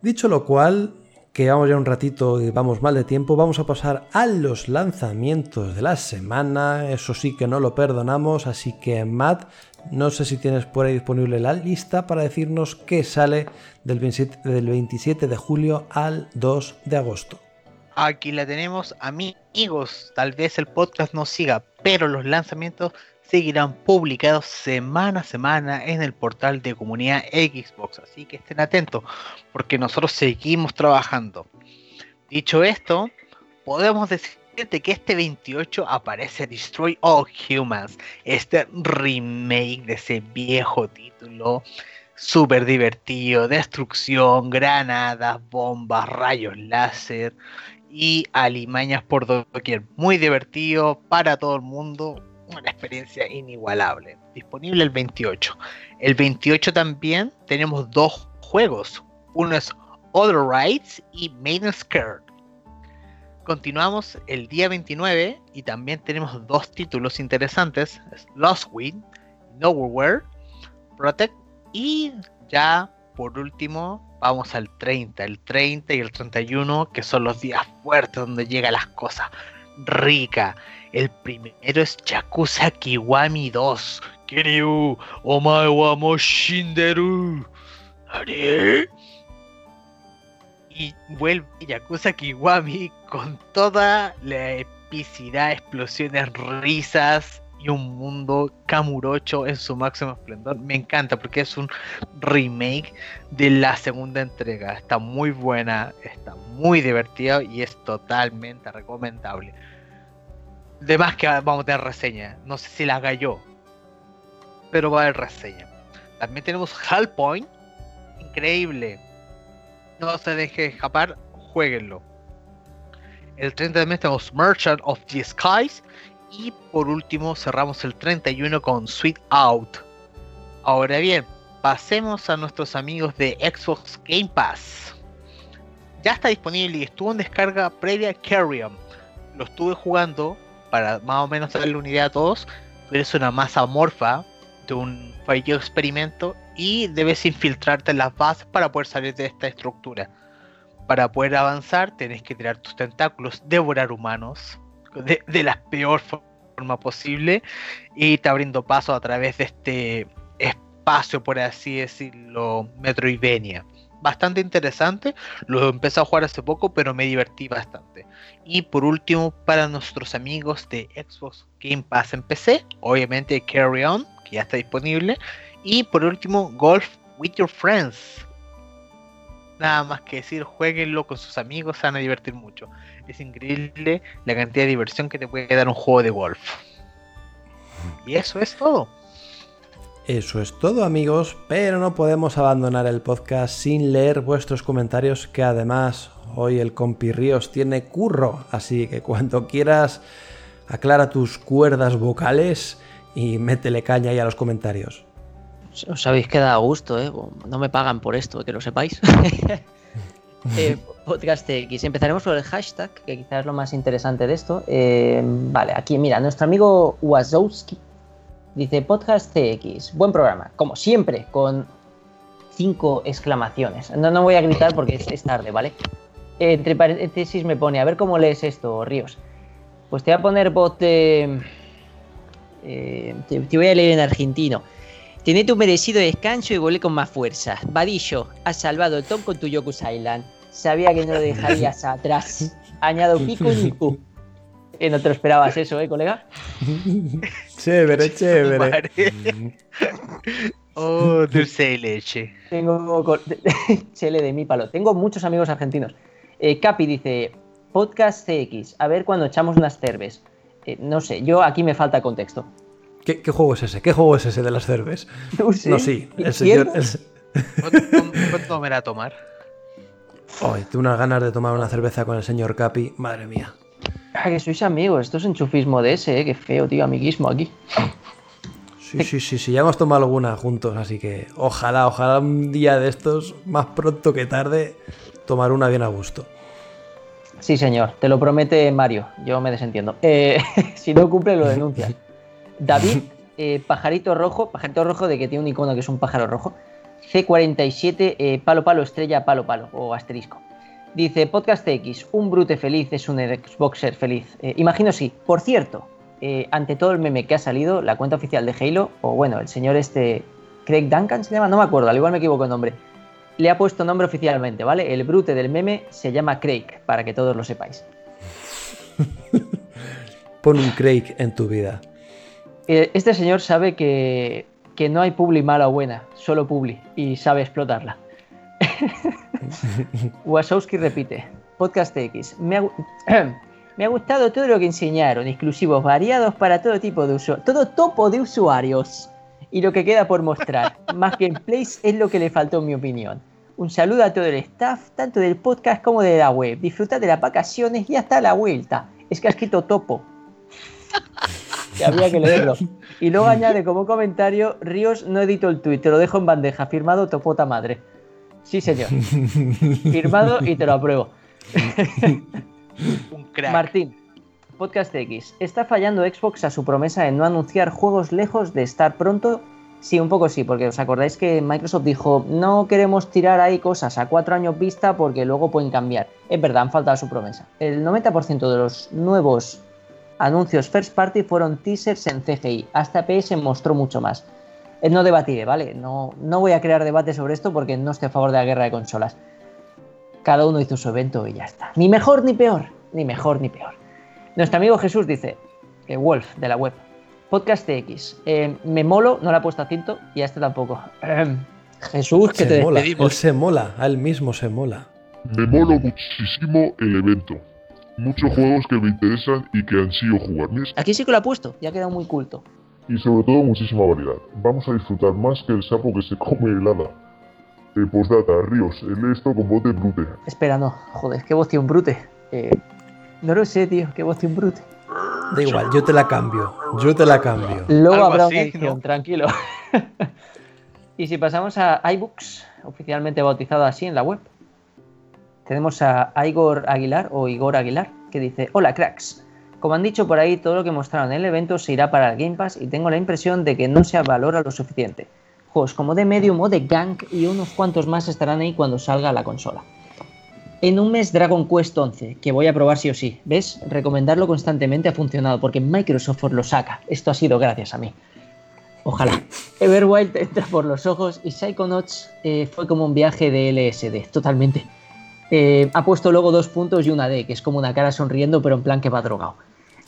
B: Dicho lo cual, que vamos ya un ratito y vamos mal de tiempo, vamos a pasar a los lanzamientos de la semana, eso sí que no lo perdonamos, así que Matt, no sé si tienes por ahí disponible la lista para decirnos qué sale del 27, del 27 de julio al 2 de agosto.
D: Aquí la tenemos, amigos. Tal vez el podcast no siga, pero los lanzamientos seguirán publicados semana a semana en el portal de comunidad Xbox. Así que estén atentos, porque nosotros seguimos trabajando. Dicho esto, podemos que este 28 aparece Destroy All Humans, este remake de ese viejo título. Súper divertido, destrucción, granadas, bombas, rayos láser y alimañas por doquier. Muy divertido para todo el mundo, una experiencia inigualable. Disponible el 28. El 28 también tenemos dos juegos. Uno es Other Rights y Maiden Skirt. Continuamos el día 29 y también tenemos dos títulos interesantes. Lost Wind, Nowhere, Protect y ya por último vamos al 30. El 30 y el 31 que son los días fuertes donde llegan las cosas ricas el primero es Yakuza Kiwami 2. Kiryu, omae wa mo shinderu. Y vuelve Yakuza Kiwami con toda la epicidad, explosiones, risas y un mundo camurocho en su máximo esplendor. Me encanta porque es un remake de la segunda entrega. Está muy buena, está muy divertido y es totalmente recomendable. De más que vamos a tener reseña. No sé si la haga yo. Pero va a haber reseña. También tenemos Point Increíble. No se deje escapar. Jueguenlo. El 30 de mes tenemos Merchant of the Skies. Y por último cerramos el 31 con Sweet Out. Ahora bien, pasemos a nuestros amigos de Xbox Game Pass. Ya está disponible y estuvo en descarga previa Carrion. Lo estuve jugando para más o menos darle una idea a todos, tú eres una masa amorfa de un fallido experimento y debes infiltrarte en las bases para poder salir de esta estructura. Para poder avanzar, tienes que tirar tus tentáculos, devorar humanos de, la peor forma posible y te abriendo paso a través de este espacio, por así decirlo, Metroidvania. bastante interesante. Lo empecé a jugar hace poco, pero me divertí bastante. Y por último, para nuestros amigos de Xbox Game Pass en PC, obviamente Carry On, que ya está disponible. Y por último, Golf with Your Friends. Nada más que decir, jueguenlo con sus amigos, se van a divertir mucho. Es increíble la cantidad de diversión que te puede dar un juego de golf. Y eso es todo.
B: Eso es todo amigos, pero no podemos abandonar el podcast sin leer vuestros comentarios que además hoy el compi Ríos tiene curro, así que cuando quieras aclara tus cuerdas vocales y métele caña ahí a los comentarios.
C: Os habéis quedado a gusto, ¿eh? No me pagan por esto, que lo sepáis. [LAUGHS] eh, Podcast X. Empezaremos por el hashtag, que quizás es lo más interesante de esto. Eh, vale, aquí mira, nuestro amigo Wazowski dice Podcast CX. Buen programa, como siempre, con cinco exclamaciones. No, no voy a gritar porque es, tarde, ¿vale? entre paréntesis me pone, a ver cómo lees esto, Ríos. Pues te voy a poner bot de... Eh, te, te voy a leer en argentino. Tiene tu merecido descanso y volé con más fuerza. Vadillo, has salvado el Tom con tu Yoku's Island. Sabía que no lo dejarías [LAUGHS] atrás. Añado pico y pico. Eh, no te lo esperabas eso, ¿eh, colega? [LAUGHS]
B: chévere, chévere. [LAUGHS]
D: oh, dulce de leche.
C: Tengo chele de mi palo. Tengo muchos amigos argentinos. Eh, Capi dice, podcast CX, a ver cuando echamos unas cerves. Eh, no sé, yo aquí me falta contexto.
B: ¿Qué, juego es ese? ¿Qué juego es ese de las cerves?
C: No, sé.
B: no sí. El señor.
D: ¿Cuánto me a tomar?
B: Hoy, tengo unas ganas de tomar una cerveza con el señor Capi. Madre mía.
C: Ah, que sois amigos. Esto es enchufismo de ese, ¿eh? Qué feo, tío. Amiguismo aquí.
B: Sí, sí, sí, sí. Ya hemos tomado alguna juntos, así que ojalá, ojalá un día de estos, más pronto que tarde, tomar una bien a gusto.
C: Sí, señor. Te lo promete Mario. Yo me desentiendo. Eh, [LAUGHS] si no cumple, lo denuncia. [LAUGHS] David, eh, pajarito rojo, pajarito rojo de que tiene un icono que es un pájaro rojo. C47, eh, palo palo, estrella, palo palo, o asterisco. Dice, Podcast X, un brute feliz es un Xboxer feliz. Eh, imagino sí. Por cierto, ante todo el meme que ha salido, la cuenta oficial de Halo, o bueno, el señor este, Craig Duncan se llama, no me acuerdo, al igual me equivoco el nombre, le ha puesto nombre oficialmente, ¿vale? El brute del meme se llama Craig, para que todos lo sepáis. [LAUGHS]
B: Pon un Craig en tu vida.
C: Eh, este señor sabe que, no hay publi mala o buena, solo publi, y sabe explotarla. [LAUGHS] Wasowski repite, Podcast X, [CLEARS THROAT] me ha, gustado todo lo que enseñaron, exclusivos variados para todo tipo de usuarios, todo topo de usuarios. Y lo que queda por mostrar, [LAUGHS] más gameplays es lo que le faltó en mi opinión. Un saludo a todo el staff, tanto del podcast como de la web. Disfruta de las vacaciones y hasta la vuelta. Es que ha escrito topo, [LAUGHS] que había que leerlo. [LAUGHS] Y luego añade como comentario, Ríos no edito el tuit, te lo dejo en bandeja, firmado topota madre. Sí, señor. [LAUGHS] Firmado y te lo apruebo. [LAUGHS]
D: Un crack.
C: Martín, Podcast X. ¿Está fallando Xbox a su promesa de no anunciar juegos lejos de estar pronto? Sí, un poco sí, porque os acordáis que Microsoft dijo no queremos tirar ahí cosas a cuatro años vista porque luego pueden cambiar. Es verdad, han faltado a su promesa. El 90% de los nuevos anuncios first party fueron teasers en CGI. Hasta PS mostró mucho más. Eh, no debatiré, ¿vale? No, no voy a crear debate sobre esto porque no estoy a favor de la guerra de consolas. Cada uno hizo su evento y ya está. Ni mejor ni peor. Ni mejor ni peor. Nuestro amigo Jesús dice, eh, Wolf de la web, Podcast X, eh, me molo, no la he puesto a cinto y a este tampoco. Jesús, que te
B: mola.
C: despedimos.
B: Él se mola, a él mismo se mola.
E: Me mola muchísimo el evento muchos juegos que me interesan y que han sido jugar.
C: Aquí sí que lo ha puesto, ya ha quedado muy culto.
E: Y sobre todo muchísima variedad. Vamos a disfrutar más que el sapo que se come helada. Eh, postdata, Ríos, el esto con voz de brute.
C: Espera, no, joder, qué voz tiene un brute. Eh, no lo sé, tío, qué voz tiene un brute.
B: Da igual, yo te la cambio, yo te la cambio.
C: Luego habrá una edición, tranquilo. [LAUGHS] y si pasamos a iBooks, oficialmente bautizado así en la web, tenemos a Igor Aguilar o Igor Aguilar que dice, hola cracks. Como han dicho por ahí, todo lo que mostraron en el evento se irá para el Game Pass y tengo la impresión de que no se valora lo suficiente. Juegos como de Medium o de Gang y unos cuantos más estarán ahí cuando salga la consola. En un mes Dragon Quest 11, que voy a probar sí o sí. ¿Ves? Recomendarlo constantemente ha funcionado porque Microsoft lo saca. Esto ha sido gracias a mí. Ojalá. [LAUGHS] Everwild entra por los ojos y Psychonauts eh, fue como un viaje de LSD, totalmente. Eh, ha puesto luego dos puntos y una D, que es como una cara sonriendo, pero en plan que va drogado.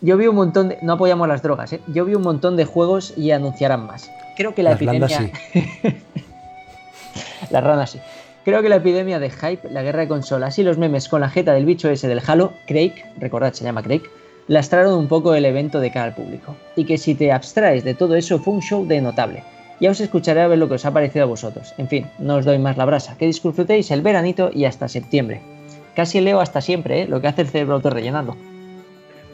C: Yo vi un montón de. No apoyamos las drogas, ¿eh? Yo vi un montón de juegos y anunciarán más. Creo que la
B: Las
C: epidemia.
B: landas [LAUGHS]
C: Las ranas sí. Creo que la epidemia de hype, la guerra de consolas y los memes con la jeta del bicho ese del Halo, Craig, recordad, se llama Craig, lastraron un poco el evento de cara al público. Y que si te abstraes de todo eso fue un show de notable. Ya os escucharé a ver lo que os ha parecido a vosotros. En fin, no os doy más la brasa. Que disfrutéis el veranito y hasta septiembre. Casi leo hasta siempre, ¿eh? Lo que hace el cerebro autorrellenando.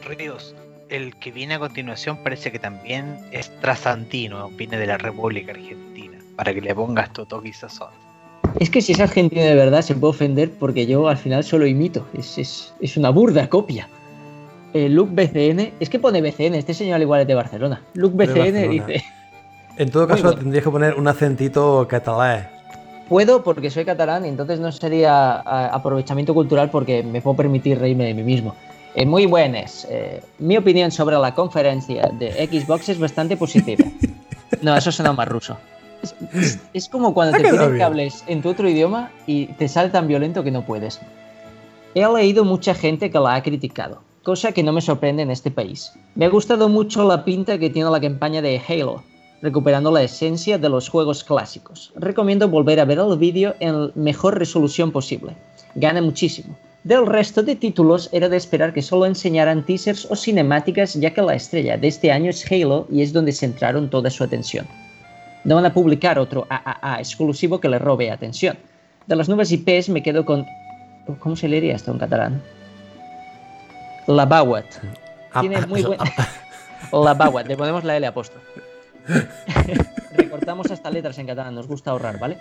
D: Ríos, el que viene a continuación parece que también es trasantino, viene de la República Argentina, para que le pongas tu toque y sazón.
C: Es que si es argentino de verdad se puede ofender porque yo al final solo imito. Es, es- es una burda copia. Eh, Luke BCN, es que pone BCN, este señor al igual es de Barcelona. Luke BCN
B: Barcelona.
C: dice,
B: En todo caso,
C: bueno.
B: tendrías que poner un acentito catalán.
C: puedo porque soy catalán y entonces no sería aprovechamiento cultural porque me puedo permitir reírme de mí mismo. Eh, muy buenas. Eh, mi opinión sobre la conferencia de Xbox es bastante positiva. No, eso suena más ruso. Es, es- es como cuando te piden que hables en tu otro idioma y te sale tan violento que no puedes. He leído mucha gente que la ha criticado, cosa que no me sorprende en este país. Me ha gustado mucho la pinta que tiene la campaña de Halo, recuperando la esencia de los juegos clásicos. Recomiendo volver a ver el vídeo en mejor resolución posible. Gana muchísimo. Del resto de títulos era de esperar que solo enseñaran teasers o cinemáticas ya que la estrella de este año es Halo y es donde centraron toda su atención. No van a publicar otro AAA exclusivo que le robe atención. De las nuevas IPs me quedo con... ¿Cómo se leería esto en catalán? La Bawat.
B: Ah,
C: Tiene
B: ah,
C: muy
B: eso,
C: buen...
B: ah, [LAUGHS]
C: La Bawat, le ponemos la L apóstrofe. [LAUGHS] Recortamos hasta letras en catalán, nos gusta ahorrar, ¿vale?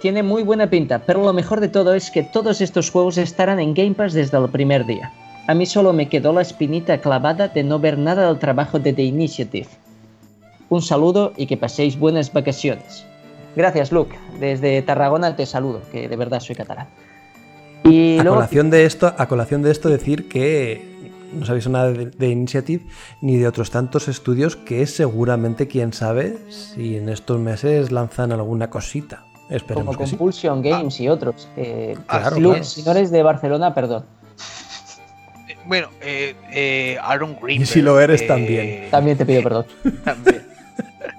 C: Tiene muy buena pinta, pero lo mejor de todo es que todos estos juegos estarán en Game Pass desde el primer día. A mí solo me quedó la espinita clavada de no ver nada del trabajo de The Initiative. Un saludo y que paséis buenas vacaciones. Gracias, Luke. Desde Tarragona te saludo, que de verdad soy catalán. Y
B: a
C: luego,
B: colación de esto, a colación de esto decir que no sabéis nada de, de Initiative ni de otros tantos estudios que seguramente quién sabe si en estos meses lanzan alguna cosita. Esperemos
C: como
B: que sí.
C: Compulsion Games y otros. eh,
B: Claro, claro.
C: señores de Barcelona, perdón.
D: Eh, Bueno, eh, eh, Aaron Greenberg.
B: Y si lo eres,
D: eh,
B: también.
C: También te pido perdón. [LAUGHS]
D: también.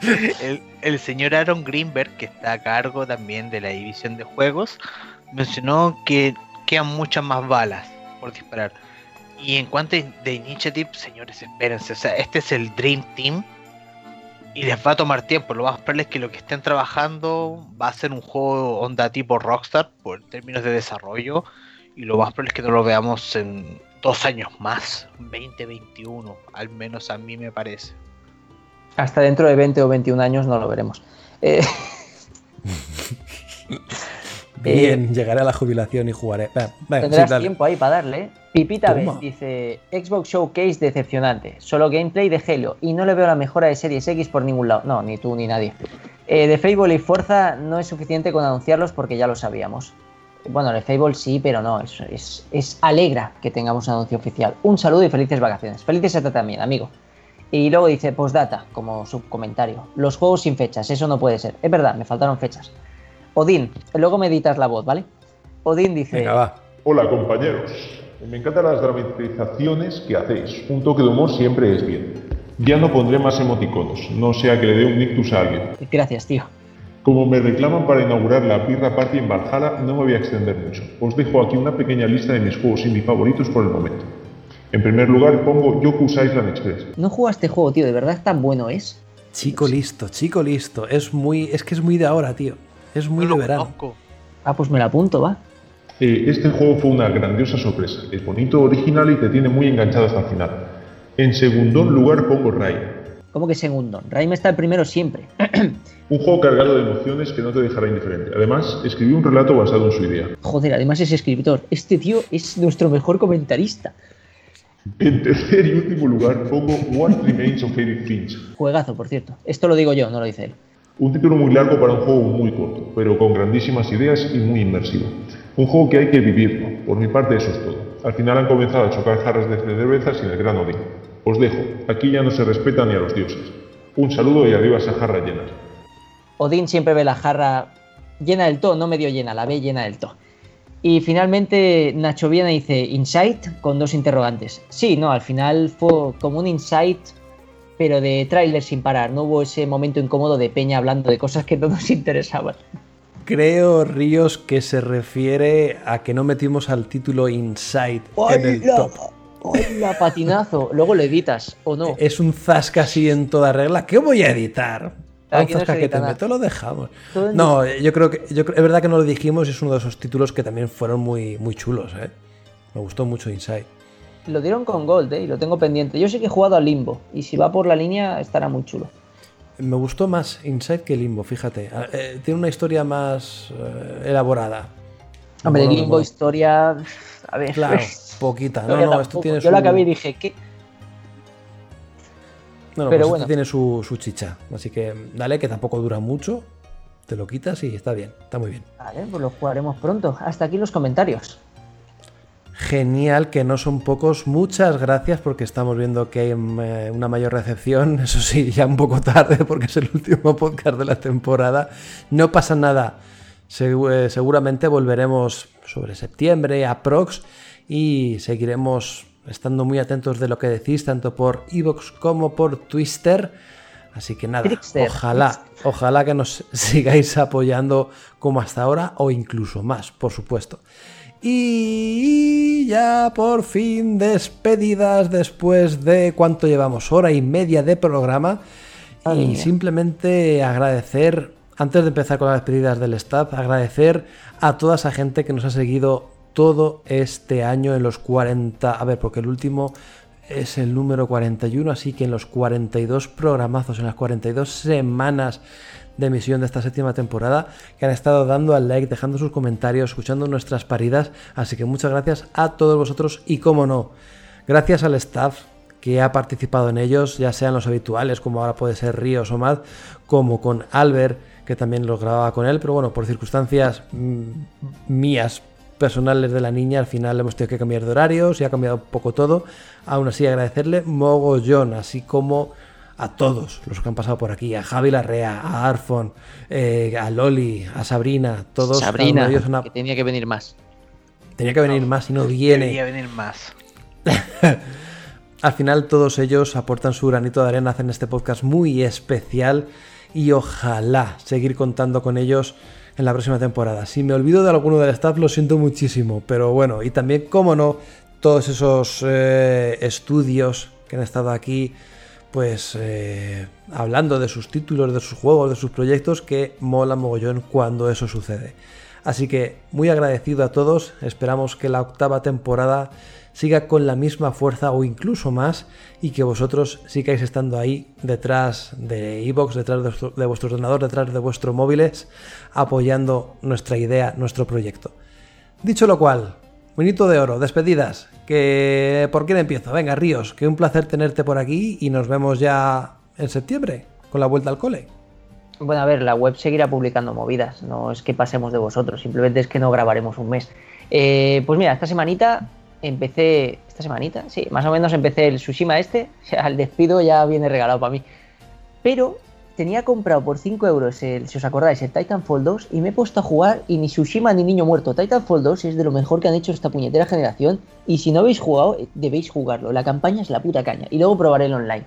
D: [LAUGHS] El, el señor Aaron Greenberg, que está a cargo también de la división de juegos, mencionó que quedan muchas más balas por disparar. Y en cuanto a de Initiative, señores, espérense. O sea, este es el Dream Team. Y les va a tomar tiempo. Lo más probable es que lo que estén trabajando va a ser un juego onda tipo Rockstar por términos de desarrollo. Y lo más probable es que no lo veamos en dos años más, 2021, al menos a mí me parece.
C: Hasta dentro de 20 o 21 años no lo veremos. Eh, [LAUGHS]
B: Bien, llegaré a la jubilación y jugaré.
C: Tendrás tiempo ahí para darle. ¿eh? Pipita B dice: Xbox Showcase decepcionante. Solo gameplay de Halo. Y no le veo la mejora de Series X por ningún lado. No, ni tú ni nadie. Eh, de Fable y Forza no es suficiente con anunciarlos porque ya lo sabíamos. Bueno, de Fable sí, pero no. Es, es, es alegra que tengamos un anuncio oficial. Un saludo y felices vacaciones. Felices a ti también, amigo. Y luego dice postdata, como subcomentario. Los juegos sin fechas, eso no puede ser. Es verdad, me faltaron fechas. Odín, luego me editas la voz, ¿vale? Odín dice.
B: Venga, va.
E: Hola compañeros, me encantan las dramatizaciones que hacéis. Un toque de humor siempre es bien. Ya no pondré más emoticonos, no sea que le dé un nictus a alguien.
C: Gracias, tío.
E: Como me reclaman para inaugurar la Birra Party en Valhalla, no me voy a extender mucho. Os dejo aquí una pequeña lista de mis juegos indie favoritos por el momento. En primer lugar pongo Yoku's Island Express.
C: No juega este juego, tío, de verdad tan bueno es.
B: Chico listo, chico listo. Es muy, es que es muy de ahora, tío. Es muy
D: No
B: de
D: lo
B: verano.
D: conozco.
C: Ah, pues me la apunto, va.
E: Eh, este juego fue una grandiosa sorpresa. Es bonito, original y te tiene muy enganchado hasta el final. En segundo lugar pongo Ray.
C: ¿Cómo que segundo? Raim está el primero siempre. [CLEARS THROAT]
E: Un juego cargado de emociones que no te dejará indiferente. Además, escribí un relato basado en su idea.
C: Joder, además es escritor. Este tío es nuestro mejor comentarista.
E: En tercer y último lugar pongo What Remains of Edith Finch.
C: Juegazo, por cierto. Esto lo digo yo, no lo dice él.
E: Un título muy largo para un juego muy corto, pero con grandísimas ideas y muy inmersivo. Un juego que hay que vivirlo. Por mi parte eso es todo. Al final han comenzado a chocar jarras de cervezas sin el gran Odín. Os dejo. Aquí ya no se respeta ni a los dioses. Un saludo y arriba esa jarra llena.
C: Odín siempre ve la jarra llena del todo, no medio llena, la ve llena del todo. Y finalmente Nacho Viana dice Insight con dos interrogantes. Sí, no, al final fue como un Insight, pero de tráiler sin parar. No hubo ese momento incómodo de Peña hablando de cosas que no nos [LAUGHS] interesaban.
B: Creo, Ríos, que se refiere a que no metimos al título Insight en el top.
C: ¡Hola, patinazo! Luego lo editas, ¿o no?
B: Es un zasca así en toda regla. ¿Qué voy a editar? Un
C: no
B: que te meto, lo dejamos.
C: Todo
B: No, yo creo que yo es verdad que no lo dijimos, es uno de esos títulos que también fueron muy, muy chulos, ¿eh? Me gustó mucho Inside.
C: Lo dieron con Gold, ¿eh? Y lo tengo pendiente. Yo sé que he jugado a Limbo. Y si va por la línea, estará muy chulo.
B: Me gustó más Inside que Limbo, fíjate. Ah, eh, tiene una historia más eh, elaborada.
C: Hombre, Limbo, historia. A ver.
B: Claro, [LAUGHS] poquita. No, no, esto tiene
C: Yo
B: su...
C: la acabé y dije, ¿qué?
B: No, no,
C: pero
B: pues esto
C: bueno.
B: tiene su, su chicha. Así que dale, que tampoco dura mucho. Te lo quitas y está bien, está muy bien.
C: Vale, pues lo jugaremos pronto. Hasta aquí los comentarios.
B: Genial, que no son pocos. Muchas gracias porque estamos viendo que hay mm, eh, una mayor recepción. [LAUGHS] Eso sí, ya un poco tarde porque es el último [LAUGHS] podcast de la temporada. No pasa nada. Eh, seguramente volveremos sobre septiembre, aprox, y seguiremos estando muy atentos de lo que decís, tanto por Evox como por Twister. Así que nada,
C: Trickster,
B: ojalá, ojalá que nos [LAUGHS] sigáis apoyando como hasta ahora o incluso más, por supuesto. Y ya por fin despedidas después de cuánto llevamos, hora y media de programa. Y
C: mía.
B: simplemente agradecer, antes de empezar con las despedidas del staff, agradecer a toda esa gente que nos ha seguido todo este año en los 40, a ver, porque el último es el número 41, así que en los 42 programazos, en las 42 semanas de emisión de esta séptima temporada, que han estado dando al like, dejando sus comentarios, escuchando nuestras paridas, así que muchas gracias a todos vosotros y como no, gracias al staff que ha participado en ellos, ya sean los habituales, como ahora puede ser Ríos o Mad, como con Albert, que también los grababa con él, pero bueno, por circunstancias mm, mías personales de la niña, al final hemos tenido que cambiar de horarios y ha cambiado un poco todo. Aún así, agradecerle mogollón, así como a todos los que han pasado por aquí, a Javi Larrea, a Arfon, eh, a Loli, a Sabrina, todos.
C: Sabrina,
B: de ellos una-
C: que tenía que venir más.
B: Tenía que venir más y no viene.
D: Debería venir más. [LAUGHS]
B: Al final todos ellos aportan su granito de arena, hacen este podcast muy especial y ojalá seguir contando con ellos en la próxima temporada. Si me olvido de alguno del staff lo siento muchísimo, pero bueno, y también, como no, todos esos eh, estudios que han estado aquí, pues eh, hablando de sus títulos, de sus juegos, de sus proyectos, que mola mogollón cuando eso sucede. Así que muy agradecido a todos, esperamos que la octava temporada siga con la misma fuerza o incluso más y que vosotros sigáis estando ahí detrás de iVoox, detrás de vuestro, de vuestro ordenador, detrás de vuestros móviles, apoyando nuestra idea, nuestro proyecto. Dicho lo cual, minuto de oro, despedidas, que ¿por quién empiezo? Venga, Ríos, que un placer tenerte por aquí y nos vemos ya en septiembre con la vuelta al cole.
C: Bueno, a ver, la web seguirá publicando movidas. No es que pasemos de vosotros, simplemente es que no grabaremos un mes. Eh, pues mira, esta semanita empecé. ¿Esta semanita? Sí, más o menos empecé el Tsushima este. [LAUGHS] O sea, despido ya viene regalado para mí. Pero tenía comprado por 5 euros, el, si os acordáis, el Titanfall 2 y me he puesto a jugar y ni Tsushima ni Niño Muerto. Titanfall 2 es de lo mejor que han hecho esta puñetera generación y si no habéis jugado, eh, debéis jugarlo. La campaña es la puta caña y luego probaré el online.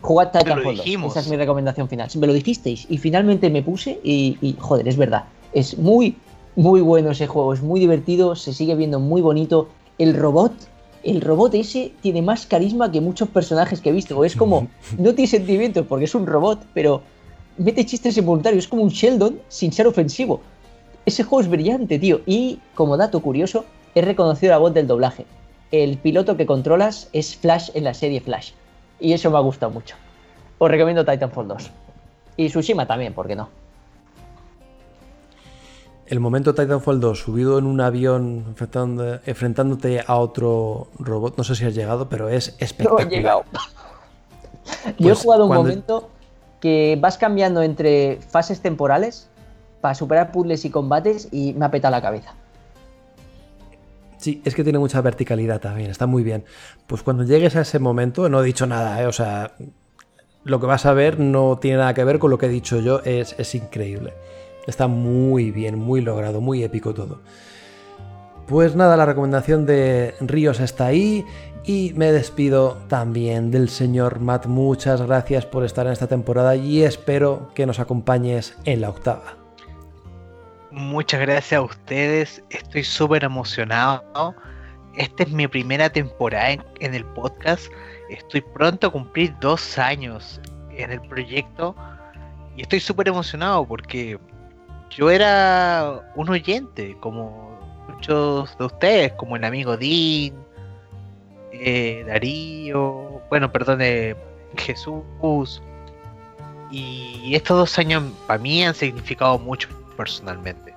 C: Jugad Titanfall 2.
D: dijimos.
C: Esa es mi recomendación final. Me lo dijisteis y finalmente me puse y, y, joder, es verdad. Es muy, muy bueno ese juego. Es muy divertido, se sigue viendo muy bonito. El robot, el robot ese tiene más carisma que muchos personajes que he visto. Es como, [LAUGHS] no tiene sentimientos porque es un robot, pero mete chistes involuntarios. Es como un Sheldon sin ser ofensivo. Ese juego es brillante, tío. Y como dato curioso, he reconocido la voz del doblaje. El piloto que controlas es Flash en la serie Flash. Y eso me ha gustado mucho. Os recomiendo Titanfall 2. Y Tsushima también, ¿por qué no?
B: El momento Titanfall 2 subido en un avión enfrentando- enfrentándote a otro robot, no sé si has llegado, pero es
C: No
B: espectacular.
C: he llegado. [LAUGHS] Yo he
B: Pues
C: jugado un
B: cuando-
C: momento que vas cambiando entre fases temporales para superar puzzles y combates y me ha petado la cabeza.
B: Sí, es que tiene mucha verticalidad también, está muy bien. Pues cuando llegues a ese momento, no he dicho nada, ¿eh? o sea, lo que vas a ver no tiene nada que ver con lo que he dicho yo, es, es increíble. Está muy bien, muy logrado, muy épico todo. Pues nada, la recomendación de Ríos está ahí y me despido también del señor Matt. Muchas gracias por estar en esta temporada y espero que nos acompañes en la octava.
D: Muchas gracias a ustedes, estoy súper emocionado. Esta es mi primera temporada en, el podcast. Estoy pronto a cumplir dos años en el proyecto y estoy súper emocionado porque yo era un oyente, como muchos de ustedes, como el amigo Dean, eh, Darío, bueno, perdón, Jesús. Y estos dos años para mí han significado mucho personalmente.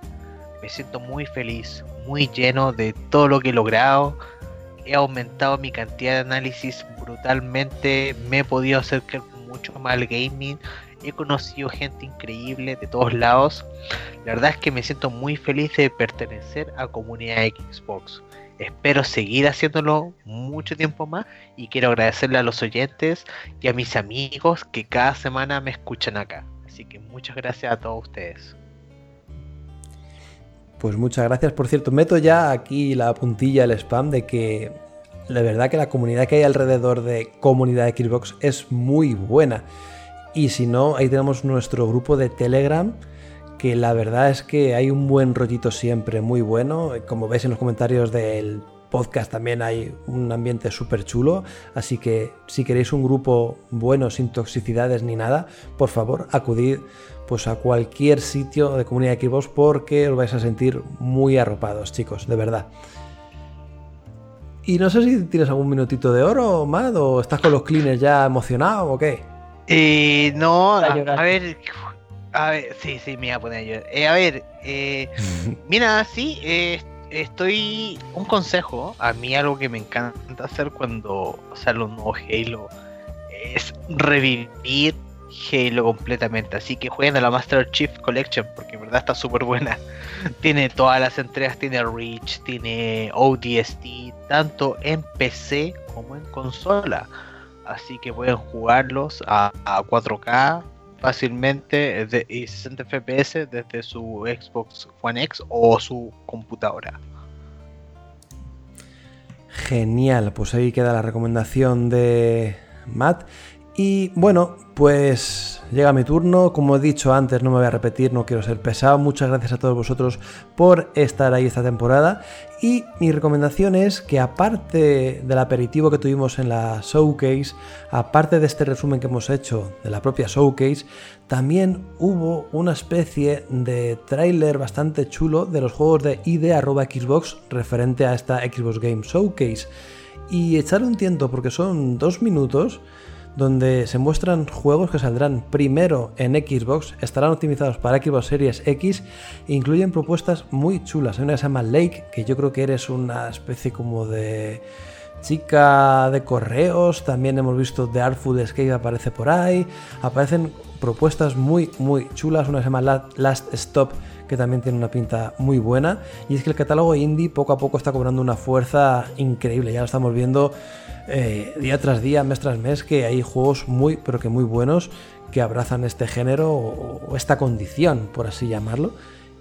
D: Me siento muy feliz, muy lleno de todo lo que he logrado. He aumentado mi cantidad de análisis brutalmente. Me he podido acercar mucho más al gaming. He conocido gente increíble de todos lados. La verdad es que me siento muy feliz de pertenecer a comunidad Xbox. Espero seguir haciéndolo mucho tiempo más y quiero agradecerle a los oyentes y a mis amigos que cada semana me escuchan acá. Así que muchas gracias a todos ustedes.
B: Pues muchas gracias. Por cierto, meto ya aquí la puntilla, el spam de que la verdad que la comunidad que hay alrededor de comunidad Xbox es muy buena. Y si no, ahí tenemos nuestro grupo de Telegram, que la verdad es que hay un buen rollito siempre, muy bueno. Como veis en los comentarios del podcast también hay un ambiente súper chulo. Así que si queréis un grupo bueno, sin toxicidades ni nada, por favor, acudid pues a cualquier sitio de comunidad de Xbox porque os vais a sentir muy arropados, chicos, de verdad. Y no sé si tienes algún minutito de oro, Mad, o estás con los cleaners ya emocionado o qué.
D: Eh, no, a, ver, a ver, sí, sí, me voy a poner a llorar. Eh, a ver, eh, [LAUGHS] mira, sí, eh, estoy. Un consejo, a mí algo que me encanta hacer cuando sale un nuevo Halo es revivir Halo completamente. Así que jueguen a la Master Chief Collection porque en verdad está súper buena. [LAUGHS] tiene todas las entregas, tiene Reach, tiene ODST, tanto en PC como en consola. Así que pueden jugarlos a, 4K fácilmente y 60 FPS desde su Xbox One X o su computadora.
B: Genial, pues ahí queda la recomendación de Matt. Y bueno, pues llega mi turno. Como he dicho antes, no me voy a repetir, no quiero ser pesado. Muchas gracias a todos vosotros por estar ahí esta temporada. Y mi recomendación es que aparte del aperitivo que tuvimos en la showcase, aparte de este resumen que hemos hecho de la propia showcase, también hubo una especie de tráiler bastante chulo de los juegos de ID referente a esta Xbox Game Showcase. Y echar un tiento porque son dos minutos donde se muestran juegos que saldrán primero en Xbox, estarán optimizados para Xbox Series X e incluyen propuestas muy chulas. Hay una que se llama Lake, que yo creo que eres una especie como de chica de correos, también hemos visto The Artful Escape aparece por ahí, aparecen propuestas muy muy chulas, una se llama Last Stop que también tiene una pinta muy buena y es que el catálogo indie poco a poco está cobrando una fuerza increíble, ya lo estamos viendo eh, día tras día, mes tras mes, que hay juegos muy, pero que muy buenos que abrazan este género o, esta condición, por así llamarlo,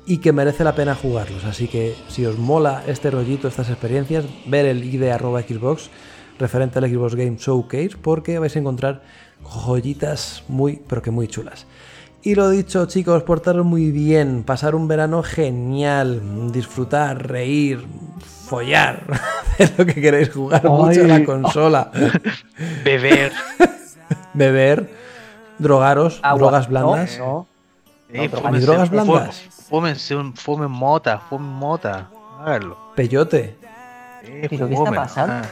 B: y que merece la pena jugarlos. Así que si os mola este rollito, estas experiencias, ver el ID arroba Xbox referente al Xbox Game Showcase, porque vais a encontrar joyitas muy, pero que muy chulas. Y lo dicho, chicos, portaros muy bien, pasar un verano genial, disfrutar, reír, follar, [LAUGHS] hacer lo que queréis, jugar mucho en la consola. [LAUGHS]
D: Beber. [LAUGHS]
B: Beber, drogaros, drogas blandas.
C: No,
B: no. drogas blandas?
D: Fúmense, fumen mota, fumen mota. Háganlo.
B: Peyote.
C: Eh, ¿Pero qué está pasando? Ah.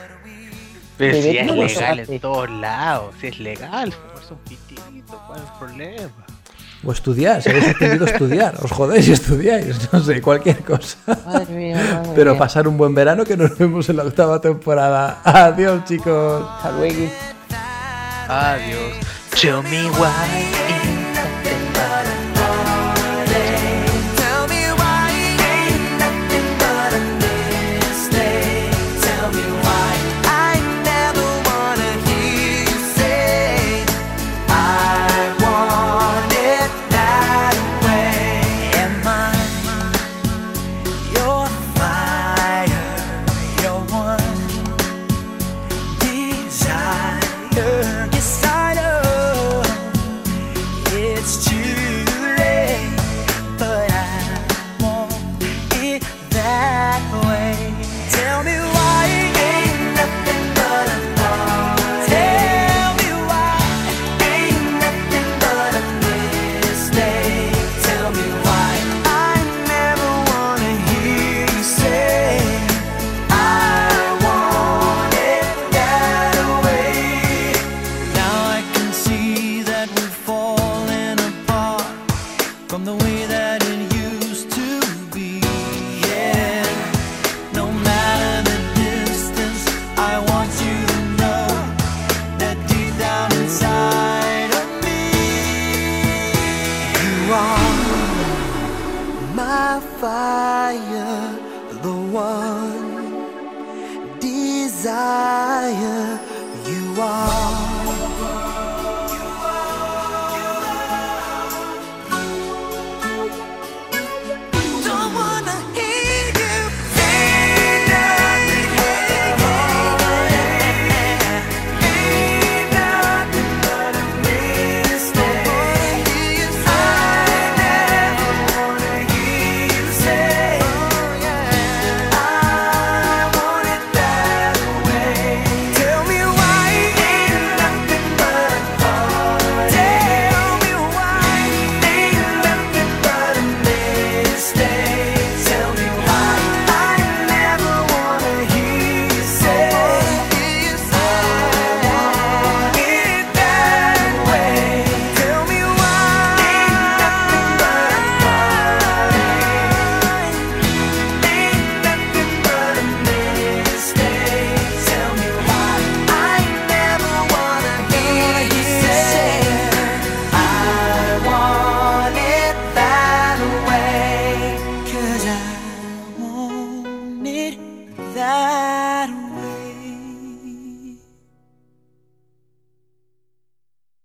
D: Pero si es legal en todos lados, si es legal, fumarse un pitito, ¿cuál es el problema?
B: O estudiar, si habéis aprendido a estudiar, os jodéis y estudiáis, no sé, cualquier cosa. Madre mía, Pero pasar un buen verano que nos vemos en la octava temporada. Adiós, chicos.
C: Hasta luego.
D: Adiós. Show me why.